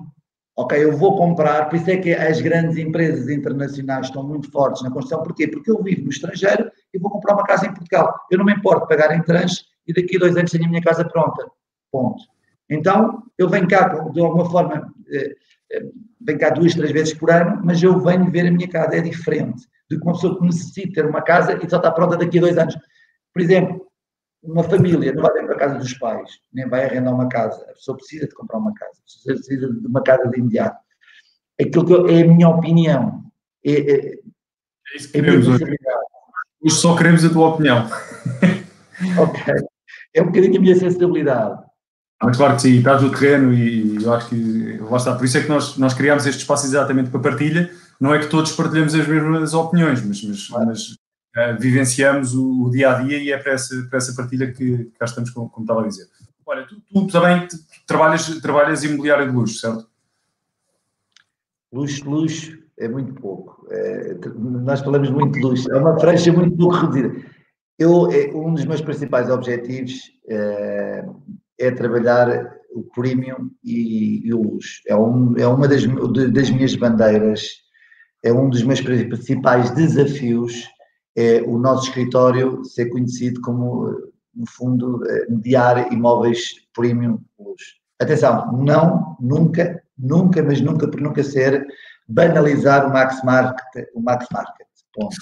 ok, eu vou comprar, por isso é que as grandes empresas internacionais estão muito fortes na construção, porquê? Porque eu vivo no estrangeiro e vou comprar uma casa em Portugal. Eu não me importo pagar em trans e daqui a dois anos tenho a minha casa pronta. Ponto. Então, eu venho cá, de alguma forma, eh, eh, venho cá duas, três vezes por ano, mas eu venho ver a minha casa. É diferente do uma pessoa que necessita ter uma casa e só está pronta daqui a dois anos. Por exemplo, uma família não vai para a casa dos pais, nem vai arrendar uma casa. A pessoa precisa de comprar uma casa, precisa de uma casa de imediato. Aquilo que eu, é a minha opinião. É, é, é isso que é queremos hoje. hoje só queremos a tua opinião. ok. É um bocadinho a minha sensibilidade. Mas claro que sim, estás no terreno e eu acho que lá está. Por isso é que nós, nós criámos este espaço exatamente para partilha. Não é que todos partilhamos as mesmas opiniões, mas, mas, claro. mas uh, vivenciamos o, o, dia a dia e é para essa, para essa partilha que, cá estamos, como, como estava a dizer. Olha, tu, tu também trabalhas, trabalhas imobiliário de luxo, certo? Luxo, luxo é muito pouco. É, nós falamos muito de luxo, é uma franja muito pouco reduzida. Eu, é, um dos meus principais objetivos é, é trabalhar o premium e, e o luxo. É, um, é uma das, das minhas bandeiras, é um dos meus principais desafios, é o nosso escritório ser conhecido como, no fundo, mediar imóveis premium luxo. Atenção, não, nunca, nunca, mas nunca por nunca ser banalizar o max market, o max market, ponto.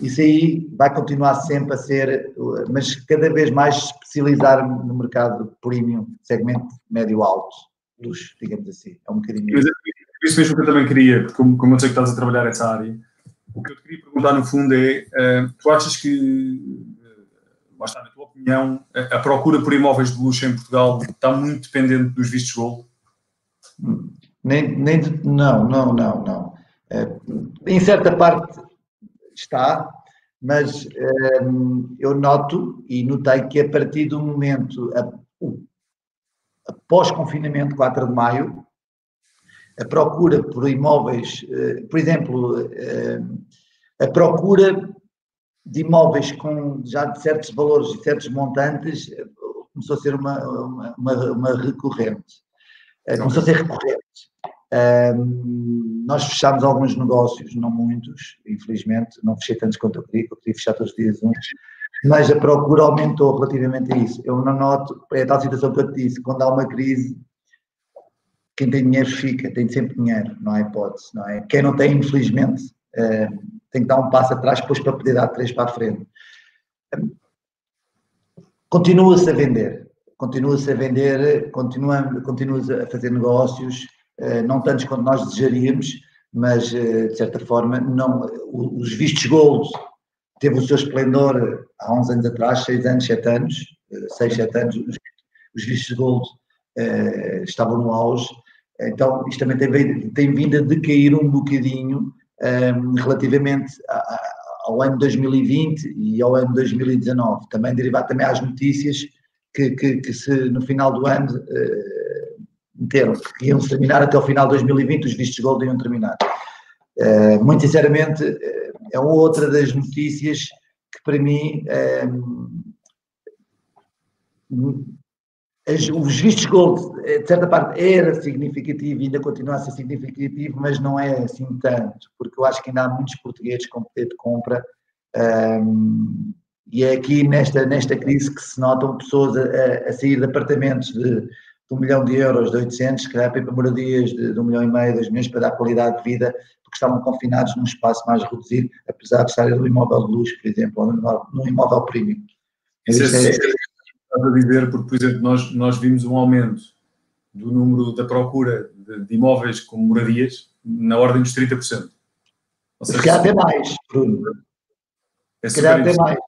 Isso aí vai continuar sempre a ser, mas cada vez mais especializar no mercado premium, segmento médio-alto, luxo, digamos assim. É um bocadinho isso. É isso mesmo que eu também queria, porque como, como eu sei que estás a trabalhar essa área, o que eu te queria perguntar no fundo é, uh, tu achas que, uh, lá está, na tua opinião, a, procura por imóveis de luxo em Portugal está muito dependente dos vistos gold? Nem, nem não, não, não, não. Uh, em certa parte está, mas eu noto e notei que a partir do momento, após confinamento, 4 de maio, a procura por imóveis, uh, por exemplo, uh, a procura de imóveis com já de certos valores e certos montantes começou a ser uma, uma, uma, uma recorrente. Começou a ser recorrente. Um, nós fechámos alguns negócios, não muitos, infelizmente, não fechei tantos quanto eu queria, eu queria fechar todos os dias uns, mas a procura aumentou relativamente a isso. Eu não noto, é a tal situação que eu te disse, quando há uma crise, quem tem dinheiro fica, tem sempre dinheiro, não há hipótese, não é? Quem não tem, infelizmente, tem que dar um passo atrás depois para poder dar três para a frente. Continua-se a vender, continua-se a vender, continua, continua a fazer negócios, eh, não tantos quanto nós desejaríamos, mas eh, de certa forma não, os vistos gold teve o seu esplendor há uns anos atrás, seis anos, sete anos, eh, seis, sete anos, os vistos gold estavam no auge, então isto também tem, tem vindo a decair um bocadinho um, relativamente a, ao ano 2020 e ao ano 2019, também derivado também às notícias que, que, que se no final do ano meteram que iam terminar até o final de 2020, os vistos gold iam terminar. Uh, muito sinceramente, uh, é outra das notícias que para mim uh, os vistos gold, de certa parte, era significativo e ainda continua a ser significativo, mas não é assim tanto, porque eu acho que ainda há muitos portugueses com poder de compra um, e é aqui nesta, nesta crise que se notam pessoas a, a sair de apartamentos de de um milhão de euros, de 800, se calhar para moradias de, de um milhão e meio, dois milhões, para dar qualidade de vida, porque estavam confinados num espaço mais reduzido, apesar de estarem no imóvel de luz, por exemplo, ou num imóvel premium. Isso é, é, a dizer, porque, por exemplo, nós, nós vimos um aumento do número da procura de, de imóveis com moradias na ordem dos 30%. Ou seja, se calhar até mais, Bruno. É se calhar até mais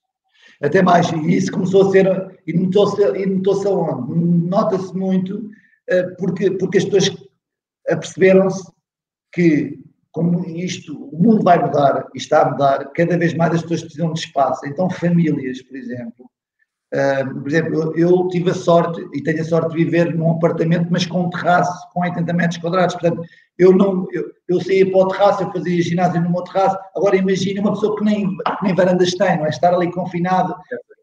até mais, e isso começou a ser, e notou-se notou aonde? Nota-se muito eh, porque, porque as pessoas aperceberam-se que, como isto, o mundo vai mudar e está a mudar, cada vez mais as pessoas precisam de espaço. Então, famílias, por exemplo, Uh, por exemplo, eu, eu, tive a sorte e tenho a sorte de viver num apartamento, mas com um terraço com 80 metros quadrados. Portanto, eu não, eu, eu saía para o terraço, eu fazia ginásio no meu terraço. Agora imagine uma pessoa que nem, que nem varandas tem, não é? Estar ali confinado.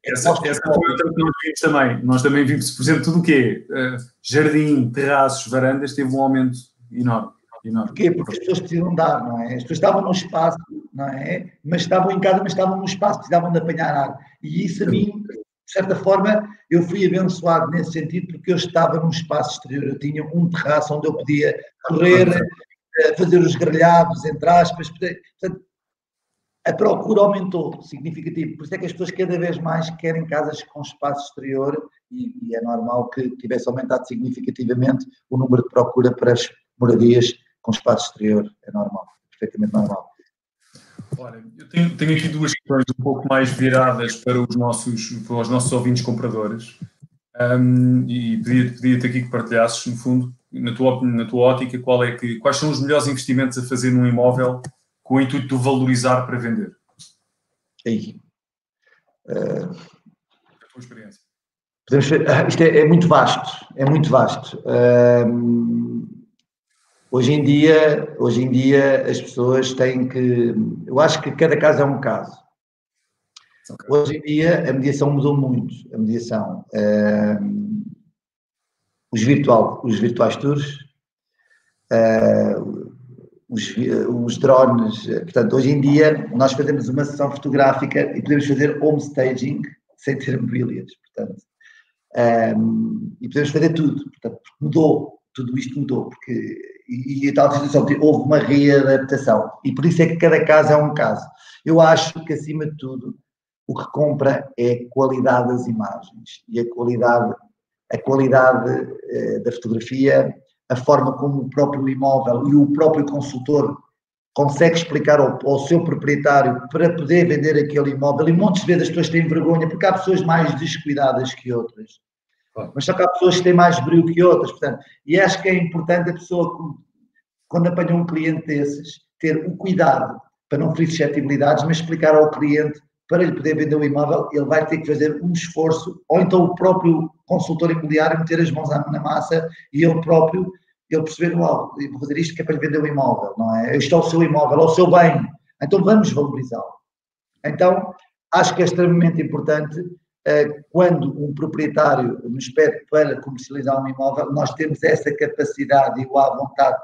Essa, essa foi outra que nós vimos também. Nós também vimos, por exemplo, tudo o quê? Uh, jardim, terraços, varandas, teve um aumento enorme. enorme. Porquê? Porque as pessoas precisam dar, não é? As pessoas estavam no espaço, não é? Mas estavam em casa, mas estavam no espaço, precisavam de apanhar ar. E isso a mim de certa forma, eu fui abençoado nesse sentido porque eu estava num espaço exterior, eu tinha um terraço onde eu podia correr, eh, fazer os grelhados, entre aspas. Portanto, a procura aumentou significativo. Por isso é que as pessoas cada vez mais querem casas com espaço exterior e, e é normal que tivesse aumentado significativamente o número de procura para as moradias com espaço exterior. É normal, perfeitamente normal. Olha, eu tenho, tenho, aqui duas questões um pouco mais viradas para os nossos, para os nossos ouvintes compradores. Um, e pedia-te pedia aqui que partilhasses, no fundo, na tua, na tua ótica, qual é que, quais são os melhores investimentos a fazer num imóvel com o intuito de valorizar para vender? Aí. Uh, a tua experiência. Podemos, ah, isto é, é, muito vasto, é muito vasto. Uh, Hoje em dia, hoje em dia as pessoas têm que. Eu acho que cada caso é um caso. Hoje em dia a mediação mudou muito. A mediação. os, virtual, os virtuais tours, uh, os, os, drones. Portanto, hoje em dia nós fazemos uma sessão fotográfica e podemos fazer home staging sem ter mobílias. Portanto, um, e podemos fazer tudo. Portanto, mudou, tudo isto mudou, porque e, e tal situação houve uma readaptação. E por isso é que cada caso é um caso. Eu acho que, acima de tudo, o que compra é a qualidade das imagens e a qualidade, a qualidade eh, da fotografia, a forma como o próprio imóvel e o próprio consultor consegue explicar ao, ao, seu proprietário para poder vender aquele imóvel. E muitas vezes as pessoas têm vergonha, porque há pessoas mais descuidadas que outras. Mas só que há pessoas que têm mais brilho que outras. Portanto, e acho que é importante a pessoa, quando apanha um cliente desses, ter o cuidado para não ferir suscetibilidades, mas explicar ao cliente para lhe poder vender o imóvel, ele vai ter que fazer um esforço, ou então o próprio consultor imobiliário meter as mãos na massa e ele próprio, ele perceber, uau, vou fazer isto que é para lhe vender o imóvel, não é? Isto é o seu imóvel, é o seu bem, então vamos valorizá-lo. Então, acho que é extremamente importante quando um proprietário nos pede para comercializar um imóvel, nós temos essa capacidade e a vontade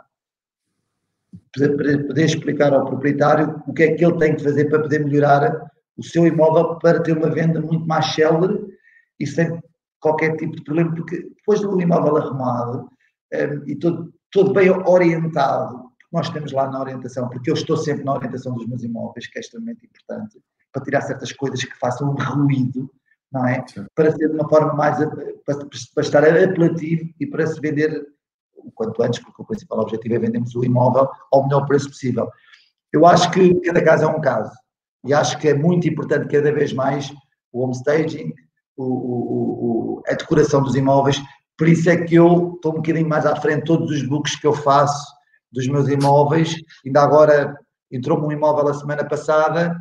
para poder explicar ao proprietário o que é que ele tem que fazer para poder melhorar o seu imóvel para ter uma venda muito mais célere e sem qualquer tipo de problema, porque depois do imóvel arrumado um, eh, e todo, todo bem orientado, nós temos lá na orientação, porque eu estou sempre na orientação dos meus imóveis, que é extremamente importante, para tirar certas coisas que façam um ruído, não é? Sim. Para ser de uma forma mais, para, para estar apelativo e para se vender o quanto antes, porque o principal objetivo é vendermos o imóvel ao melhor preço possível. Eu acho que cada caso é um caso. E acho que é muito importante cada vez mais o homestaging, o, o, o, a decoração dos imóveis. Por isso é que eu estou um bocadinho mais à frente, todos os books que eu faço dos meus imóveis. Ainda agora entrou-me um imóvel a semana passada,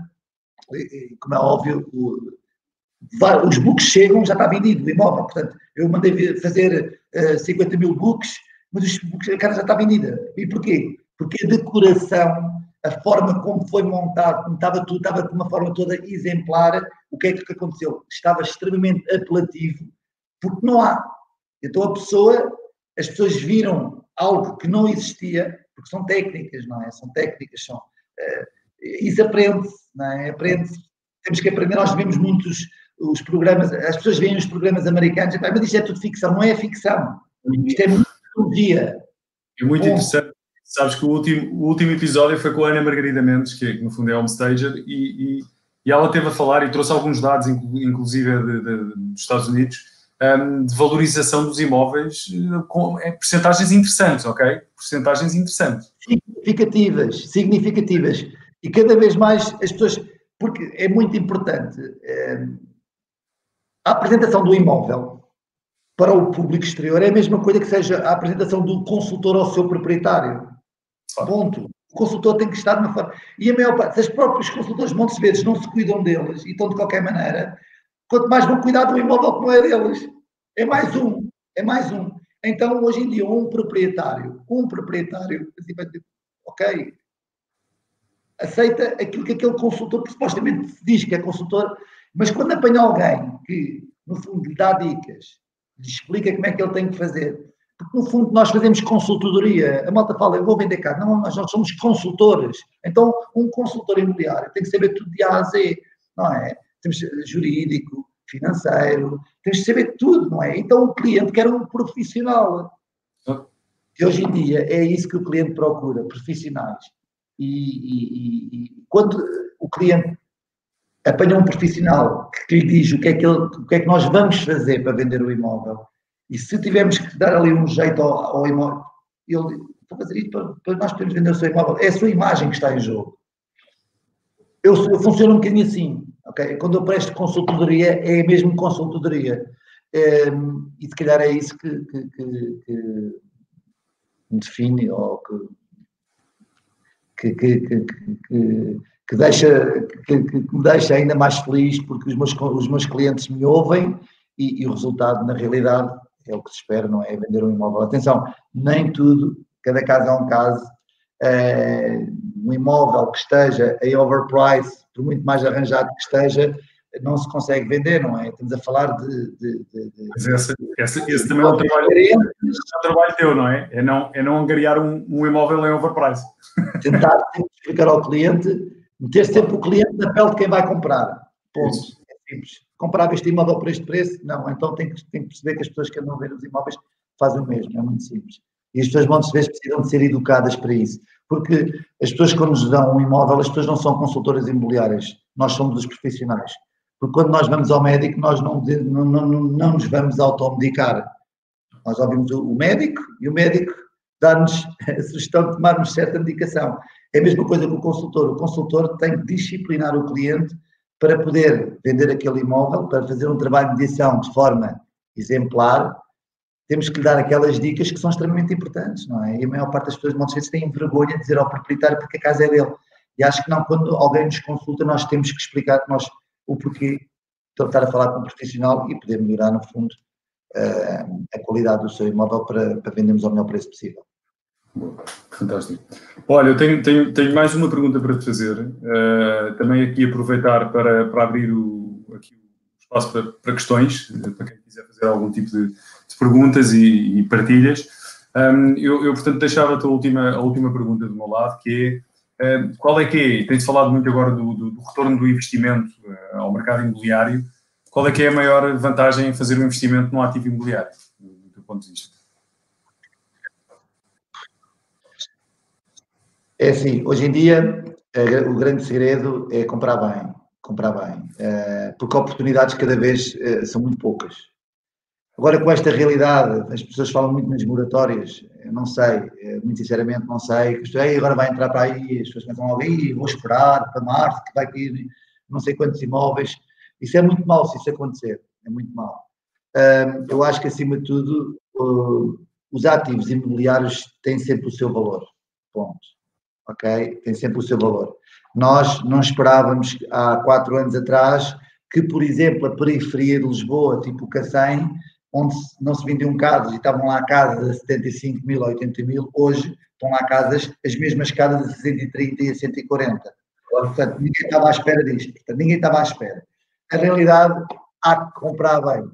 e, como é óbvio, os books chegam, já está vendido o imóvel. Portanto, eu mandei fazer uh, eh, 50 mil books, mas os books, a casa já está vendida. E porquê? Porque a decoração a forma como foi montado, como estava tudo, estava de uma forma toda exemplar, o que é que aconteceu? Estava extremamente apelativo, porque não há. Então a pessoa, as pessoas viram algo que não existia, porque são técnicas, não é? São técnicas, são. Uh, isso aprende-se, não é? Aprende-se. Temos que aprender, nós vemos muitos os programas, as pessoas veem os programas americanos, mas isto é tudo ficção, não é ficção. Isto é muito dia. É muito Bom, interessante Sabes que o último, o último episódio foi com a Ana Margarida Mendes, que no fundo é homestager, e, e, e ela teve a falar e trouxe alguns dados, inclusive de, de, dos Estados Unidos, um, de valorização dos imóveis eh, com é, percentagens interessantes, ok? Percentagens interessantes. Significativas, significativas. E cada vez mais as pessoas, porque é muito importante, é, a apresentação do imóvel para o público exterior é a mesma coisa que seja a apresentação do consultor ao seu proprietário. Ponto. O consultor tem que estar na forma. E a maior parte, se os próprios consultores muitas vezes não se cuidam deles e estão de qualquer maneira, quanto mais vão cuidar do imóvel que não é deles. É mais um. É mais um. Então, hoje em dia, um proprietário, um proprietário, ok, aceita aquilo que aquele consultor, que supostamente diz que é consultor, mas quando apanha alguém que, no fundo, lhe dá dicas, lhe explica como é que ele tem que fazer, porque, no fundo, nós fazemos consultoria. A malta fala, eu vou vender carro. Não, nós, nós somos consultores. Então, um consultor imobiliário tem que saber tudo de A a Z, não é? Temos jurídico, financeiro, temos que saber tudo, não é? Então, o cliente quer um profissional. E hoje em dia é isso que o cliente procura, profissionais. E, e, e quando o cliente apanha um profissional que lhe diz o que, é que ele, o que é que nós vamos fazer para vender o imóvel, e se tivermos que dar ali um jeito ao, ao imóvel, ele vou fazer isto para, para, nós podermos vender o seu imóvel. É a sua imagem que está em jogo. Eu, eu funciono um bocadinho assim. Okay? Quando eu presto consultoria, é mesmo consultoria. É, e se calhar é isso que, que, que, que me define ou que, que, que, que, que deixa, que, que, me deixa ainda mais feliz porque os meus, os meus clientes me ouvem e, e o resultado, na realidade, é o que se espera, não é vender um imóvel. Atenção, nem tudo, cada caso é um caso. É, um imóvel que esteja em overprice, por muito mais arranjado que esteja, não se consegue vender, não é? Estamos a falar de. de, de, de Mas esse, esse, esse também é um trabalho, é trabalho teu, não é? É não, é não angariar um, um imóvel em overprice. Tentar explicar ao cliente, meter sempre o cliente na pele de quem vai comprar. Ponto. É simples. Comprava este imóvel por este preço? Não, então tem que, tem que perceber que as pessoas que andam a ver os imóveis fazem o mesmo, é muito simples. E as pessoas muitas vezes precisam de ser educadas para isso. Porque as pessoas, quando nos dão um imóvel, as pessoas não são consultoras imobiliárias, nós somos os profissionais. Porque quando nós vamos ao médico, nós não, não, não, não nos vamos automedicar. Nós ouvimos o médico e o médico dá-nos a sugestão de tomarmos certa medicação. É a mesma coisa que o consultor. O consultor tem que disciplinar o cliente para poder vender aquele imóvel, para fazer um trabalho de mediação de forma exemplar. Temos que lhe dar aquelas dicas que são extremamente importantes, não é? E a maior parte das pessoas, muitas vezes, têm vergonha de dizer ao proprietário porque a casa é dele. E acho que não, quando alguém nos consulta, nós temos que explicar que nós o porquê de estar a falar com um profissional e poder melhorar, no fundo, uh, a qualidade do seu imóvel para, para vendermos ao melhor preço possível. Fantástico. Olha, eu tenho, tenho, tenho mais uma pergunta para te fazer. Uh, também aqui aproveitar para, para abrir o, aqui o espaço para, para questões, para quem quiser fazer algum tipo de, de perguntas e, e partilhas. Um, eu, eu, portanto, deixava a, última, a última pergunta do meu lado, que é qual é que é, tem-se falado muito agora do, do, do, retorno do investimento uh, ao mercado imobiliário, qual é que é a maior vantagem em fazer um investimento num ativo imobiliário, do ponto de vista? É assim, hoje em dia o grande segredo é comprar bem, comprar bem, uh, porque oportunidades cada vez uh, são muito poucas. Agora, com esta realidade, as pessoas falam muito nas moratórias, eu não sei, eh, muito sinceramente não sei, que agora vai entrar para aí, as pessoas começam a ouvir, vou esperar para março, que vai cair não sei quantos imóveis. Isso é muito mau se isso acontecer, é muito mau. Eu acho que, acima de tudo, os ativos imobiliários têm sempre o seu valor, ponto. Ok? Tem sempre o seu valor. Nós não esperávamos, há quatro anos atrás, que, por exemplo, a periferia de Lisboa, tipo Cacém, onde não se vendiam casas e estavam lá casas a 75 mil, 80 mil, hoje estão lá casas, as mesmas casas a 130 e a 140. Portanto, ninguém estava à espera disto. Portanto, ninguém estava à espera. A realidade, há que comprar bem.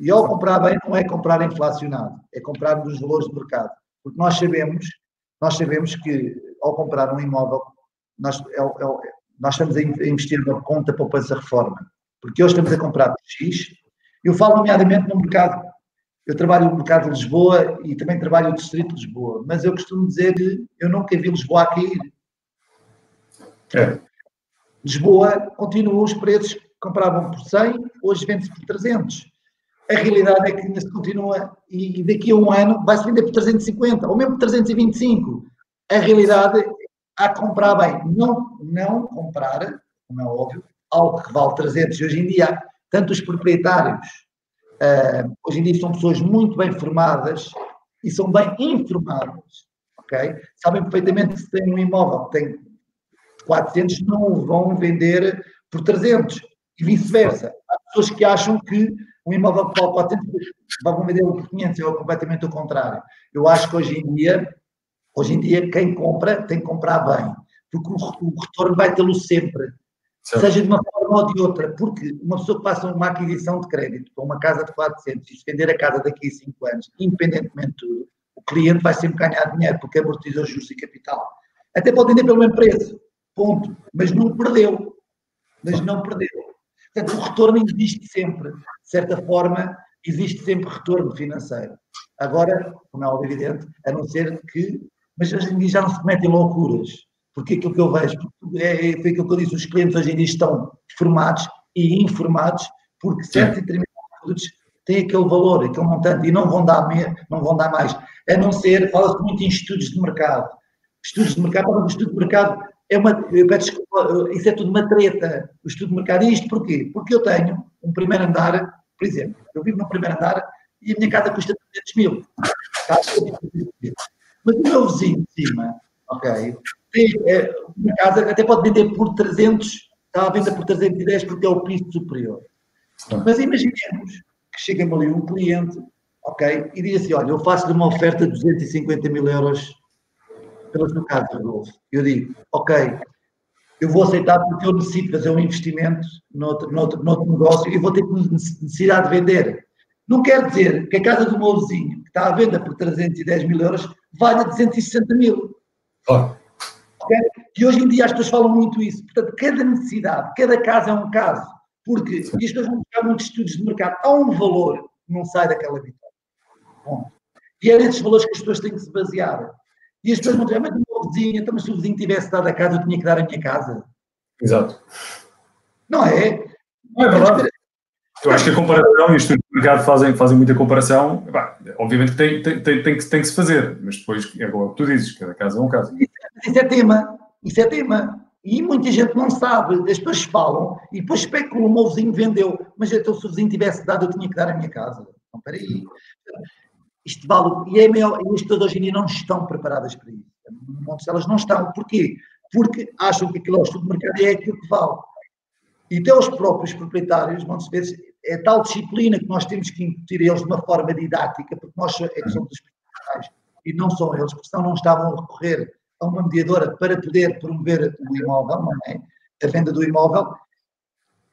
E ao comprar bem não é comprar inflacionado, é comprar nos valores do mercado. Porque nós sabemos, nós sabemos que ao comprar um imóvel, nós, é, é, nós estamos a investir na conta poupança reforma. Porque hoje estamos a comprar por X, eu falo nomeadamente no mercado, eu trabalho no mercado de Lisboa e também trabalho no distrito de Lisboa, mas eu costumo dizer que eu nunca vi Lisboa a cair. É. Lisboa continua os preços que compravam por 100, hoje vende-se por 300. A realidade é que ainda se continua e daqui a um ano vai-se vender por 350 ou mesmo por 325. A realidade é há que comprar bem. Não, não comprar, como é óbvio, algo que vale 300 hoje em dia tanto os proprietários, uh, hoje em dia são pessoas muito bem formadas e são bem informadas, ok? Sabem perfeitamente que se tem um imóvel que tem 400, não o vão vender por 300 e vice-versa. Há pessoas que acham que um imóvel que vale 400 vão vender por 500, é completamente o contrário. Eu acho que hoje em dia, hoje em dia quem compra tem que comprar bem, porque o retorno vai tê-lo sempre. Certo. seja de uma forma ou de outra, porque uma pessoa que faça uma aquisição de crédito para uma casa de 400 e vender a casa daqui a 5 anos, independentemente de tudo, o cliente vai sempre ganhar dinheiro, porque amortiza juros e capital. Até pode vender pelo mesmo preço, ponto, mas não perdeu. Mas não perdeu. Portanto, o retorno existe sempre. De certa forma, existe sempre retorno financeiro. Agora, como é óbvio evidente, a não ser que. Mas hoje em dia já não se cometem loucuras porque aquilo que eu vejo, é, é, foi aquilo que eu disse, os clientes hoje em dia estão formados e informados, porque certos e determinados produtos têm aquele valor, aquele montante, e não vão dar, não vão dar mais. A não ser, fala-se muito em estudos de mercado. Estudos de mercado, o estudo de mercado é uma, eu peço desculpa, isso é tudo uma treta. O estudo de mercado, e isto porquê? Porque eu tenho um primeiro andar, por exemplo, eu vivo no primeiro andar e a minha casa custa 300 mil. Mas o meu vizinho de cima, ok, é, uma casa até pode vender por 300, está à venda por 310 porque é o piso superior. Mas imaginemos que chega-me ali um cliente, ok, e diz assim, olha, eu faço-lhe uma oferta de 250 mil euros pela sua casa, Rodolfo. Eu digo, ok, eu vou aceitar porque eu necessito fazer um investimento noutro, noutro, noutro negócio e vou ter necessidade de vender. Não quer dizer que a casa do meu vizinho, que está à venda por 310 mil euros, valha 260 mil. Claro. Okay? E hoje em dia as pessoas falam muito isso. Portanto, cada necessidade, cada caso é um caso. Porque, Sim. e as pessoas vão buscar muitos estudos de mercado, há um valor que não sai daquela vitória. Bom, e é nesses valores que as pessoas têm que se basear. E as pessoas vão dizer, mas o meu vizinho, então, mas se o vizinho tivesse dado a casa, eu tinha que dar a minha casa. Exato. Não é? Não é verdade. Eu acho que a comparação, e os estudos de mercado fazem, fazem muita comparação, bah, obviamente que tem, tem, tem, tem, que, tem que se fazer, mas depois é o que tu dizes, cada caso é um caso. Isso, é tema, isso é tema. E muita gente não sabe, as pessoas falam e depois especulam, o vizinho vendeu, mas então se o vizinho tivesse dado, eu tinha que dar a minha casa. Então, peraí. Isto vale, e, é e as pessoas hoje em dia não estão preparadas para isso. Elas não estão. Porquê? Porque acham que aquilo é o estudo de mercado é aquilo que vale. E até os próprios proprietários, vão-se ver, é tal disciplina que nós temos que incutir a eles de uma forma didática, porque nós é que somos os principais e não são eles, porque senão não estavam a recorrer a uma mediadora para poder promover o imóvel, não é? A venda do imóvel.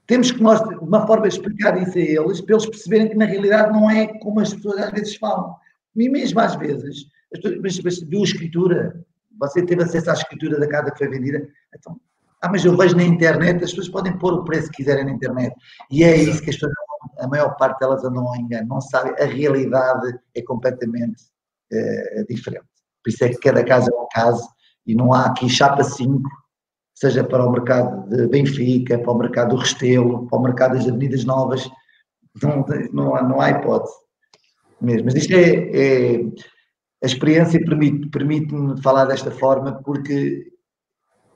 Temos que nós, de uma forma, explicar isso a eles, para eles perceberem que na realidade não é como as pessoas às vezes falam. E mesmo às vezes, as pessoas, mas viu a escritura, você teve acesso à escritura da casa que foi vendida, então ah, mas eu vejo na internet, as pessoas podem pôr o preço que quiserem na internet. E é isso que as pessoas, a maior parte delas andam ao engano. Não sabem, a realidade é completamente é, diferente. Por isso é que cada caso é um caso e não há aqui chapa 5, seja para o mercado de Benfica, para o mercado do Restelo, para o mercado das Avenidas Novas. Não, não, há, não há hipótese mesmo. Mas isto é, é a experiência permite-me permite falar desta forma porque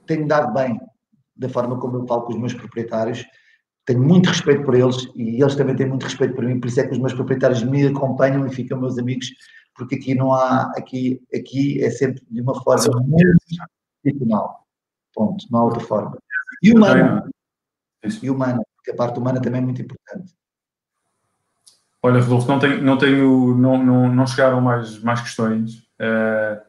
tenho dado bem da forma como eu falo com os meus proprietários. Tenho muito respeito por eles e eles também têm muito respeito por mim, por isso é que os meus proprietários me acompanham e ficam meus amigos, porque aqui não há, aqui, aqui é sempre de uma forma muito institucional. Ponto, não há outra forma. E humana. E humana, porque a parte humana também é muito importante. Olha, Rodolfo, não tenho, não, tenho, não, não, não chegaram mais, mais questões. Uh,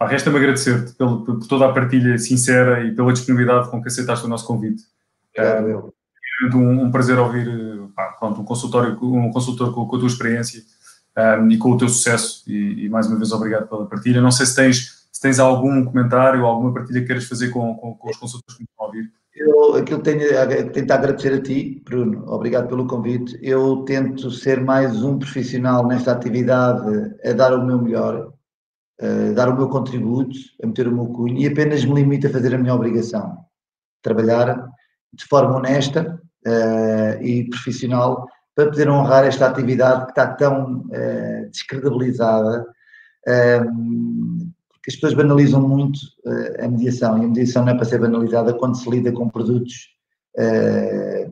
Resta-me agradecer-te por, por, toda a partilha sincera e pela disponibilidade com que aceitaste o nosso convite. É, um, um, prazer ouvir pá, pronto, um, consultório, um consultor com, com a tua experiência um, e com o teu sucesso. E, e, mais uma vez, obrigado pela partilha. Não sei se tens, se tens algum comentário ou alguma partilha que queiras fazer com, com, com os consultores que me estão a ouvir. Eu aquilo tenho, tento agradecer a ti, Bruno, obrigado pelo convite. Eu tento ser mais um profissional nesta atividade, a dar o meu melhor, dar o meu contributo, a meter o meu cunho e apenas me limito a fazer a minha obrigação. Trabalhar de forma honesta uh, e profissional para poder honrar esta atividade que está tão uh, descredibilizada, porque as pessoas banalizam muito uh, a mediação e a mediação não é para ser banalizada quando se lida com produtos de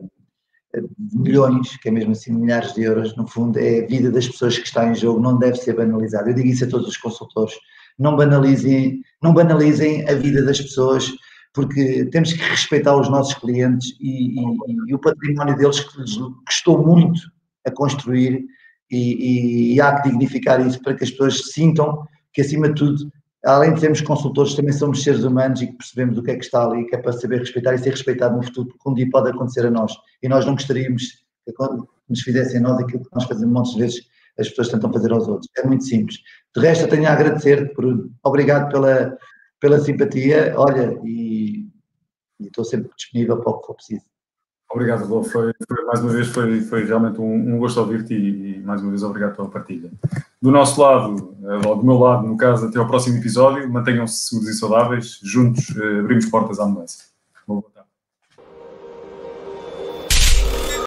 milhões, que é mesmo assim milhares de euros, no fundo é a vida das pessoas que está em jogo, não deve ser banalizada. Eu digo isso a todos os consultores, não banalizem, não banalizem a vida das pessoas, porque temos que respeitar os nossos clientes e, e, e o património deles que lhes custou muito a construir e, e, há que dignificar isso para que as pessoas sintam que acima de tudo além de sermos consultores, também somos seres humanos e que percebemos o que é que está ali, que é para saber respeitar e ser respeitado no futuro, porque um dia pode acontecer a nós. E nós não gostaríamos que nos fizessem a nós aquilo que nós fazemos muitas vezes, as pessoas tentam fazer aos outros. É muito simples. De resto, eu tenho a agradecer-te, por obrigado pela, pela simpatia, olha, e, e estou sempre disponível para o que for preciso. Obrigado, Rodolfo. Foi, foi, mais uma vez foi, foi realmente um, um gosto ouvir-te e, e, mais uma vez obrigado pela partilha. Do nosso lado, eh, ou do meu lado, no caso, até ao próximo episódio, mantenham-se seguros e saudáveis, juntos eh, abrimos portas à mudança.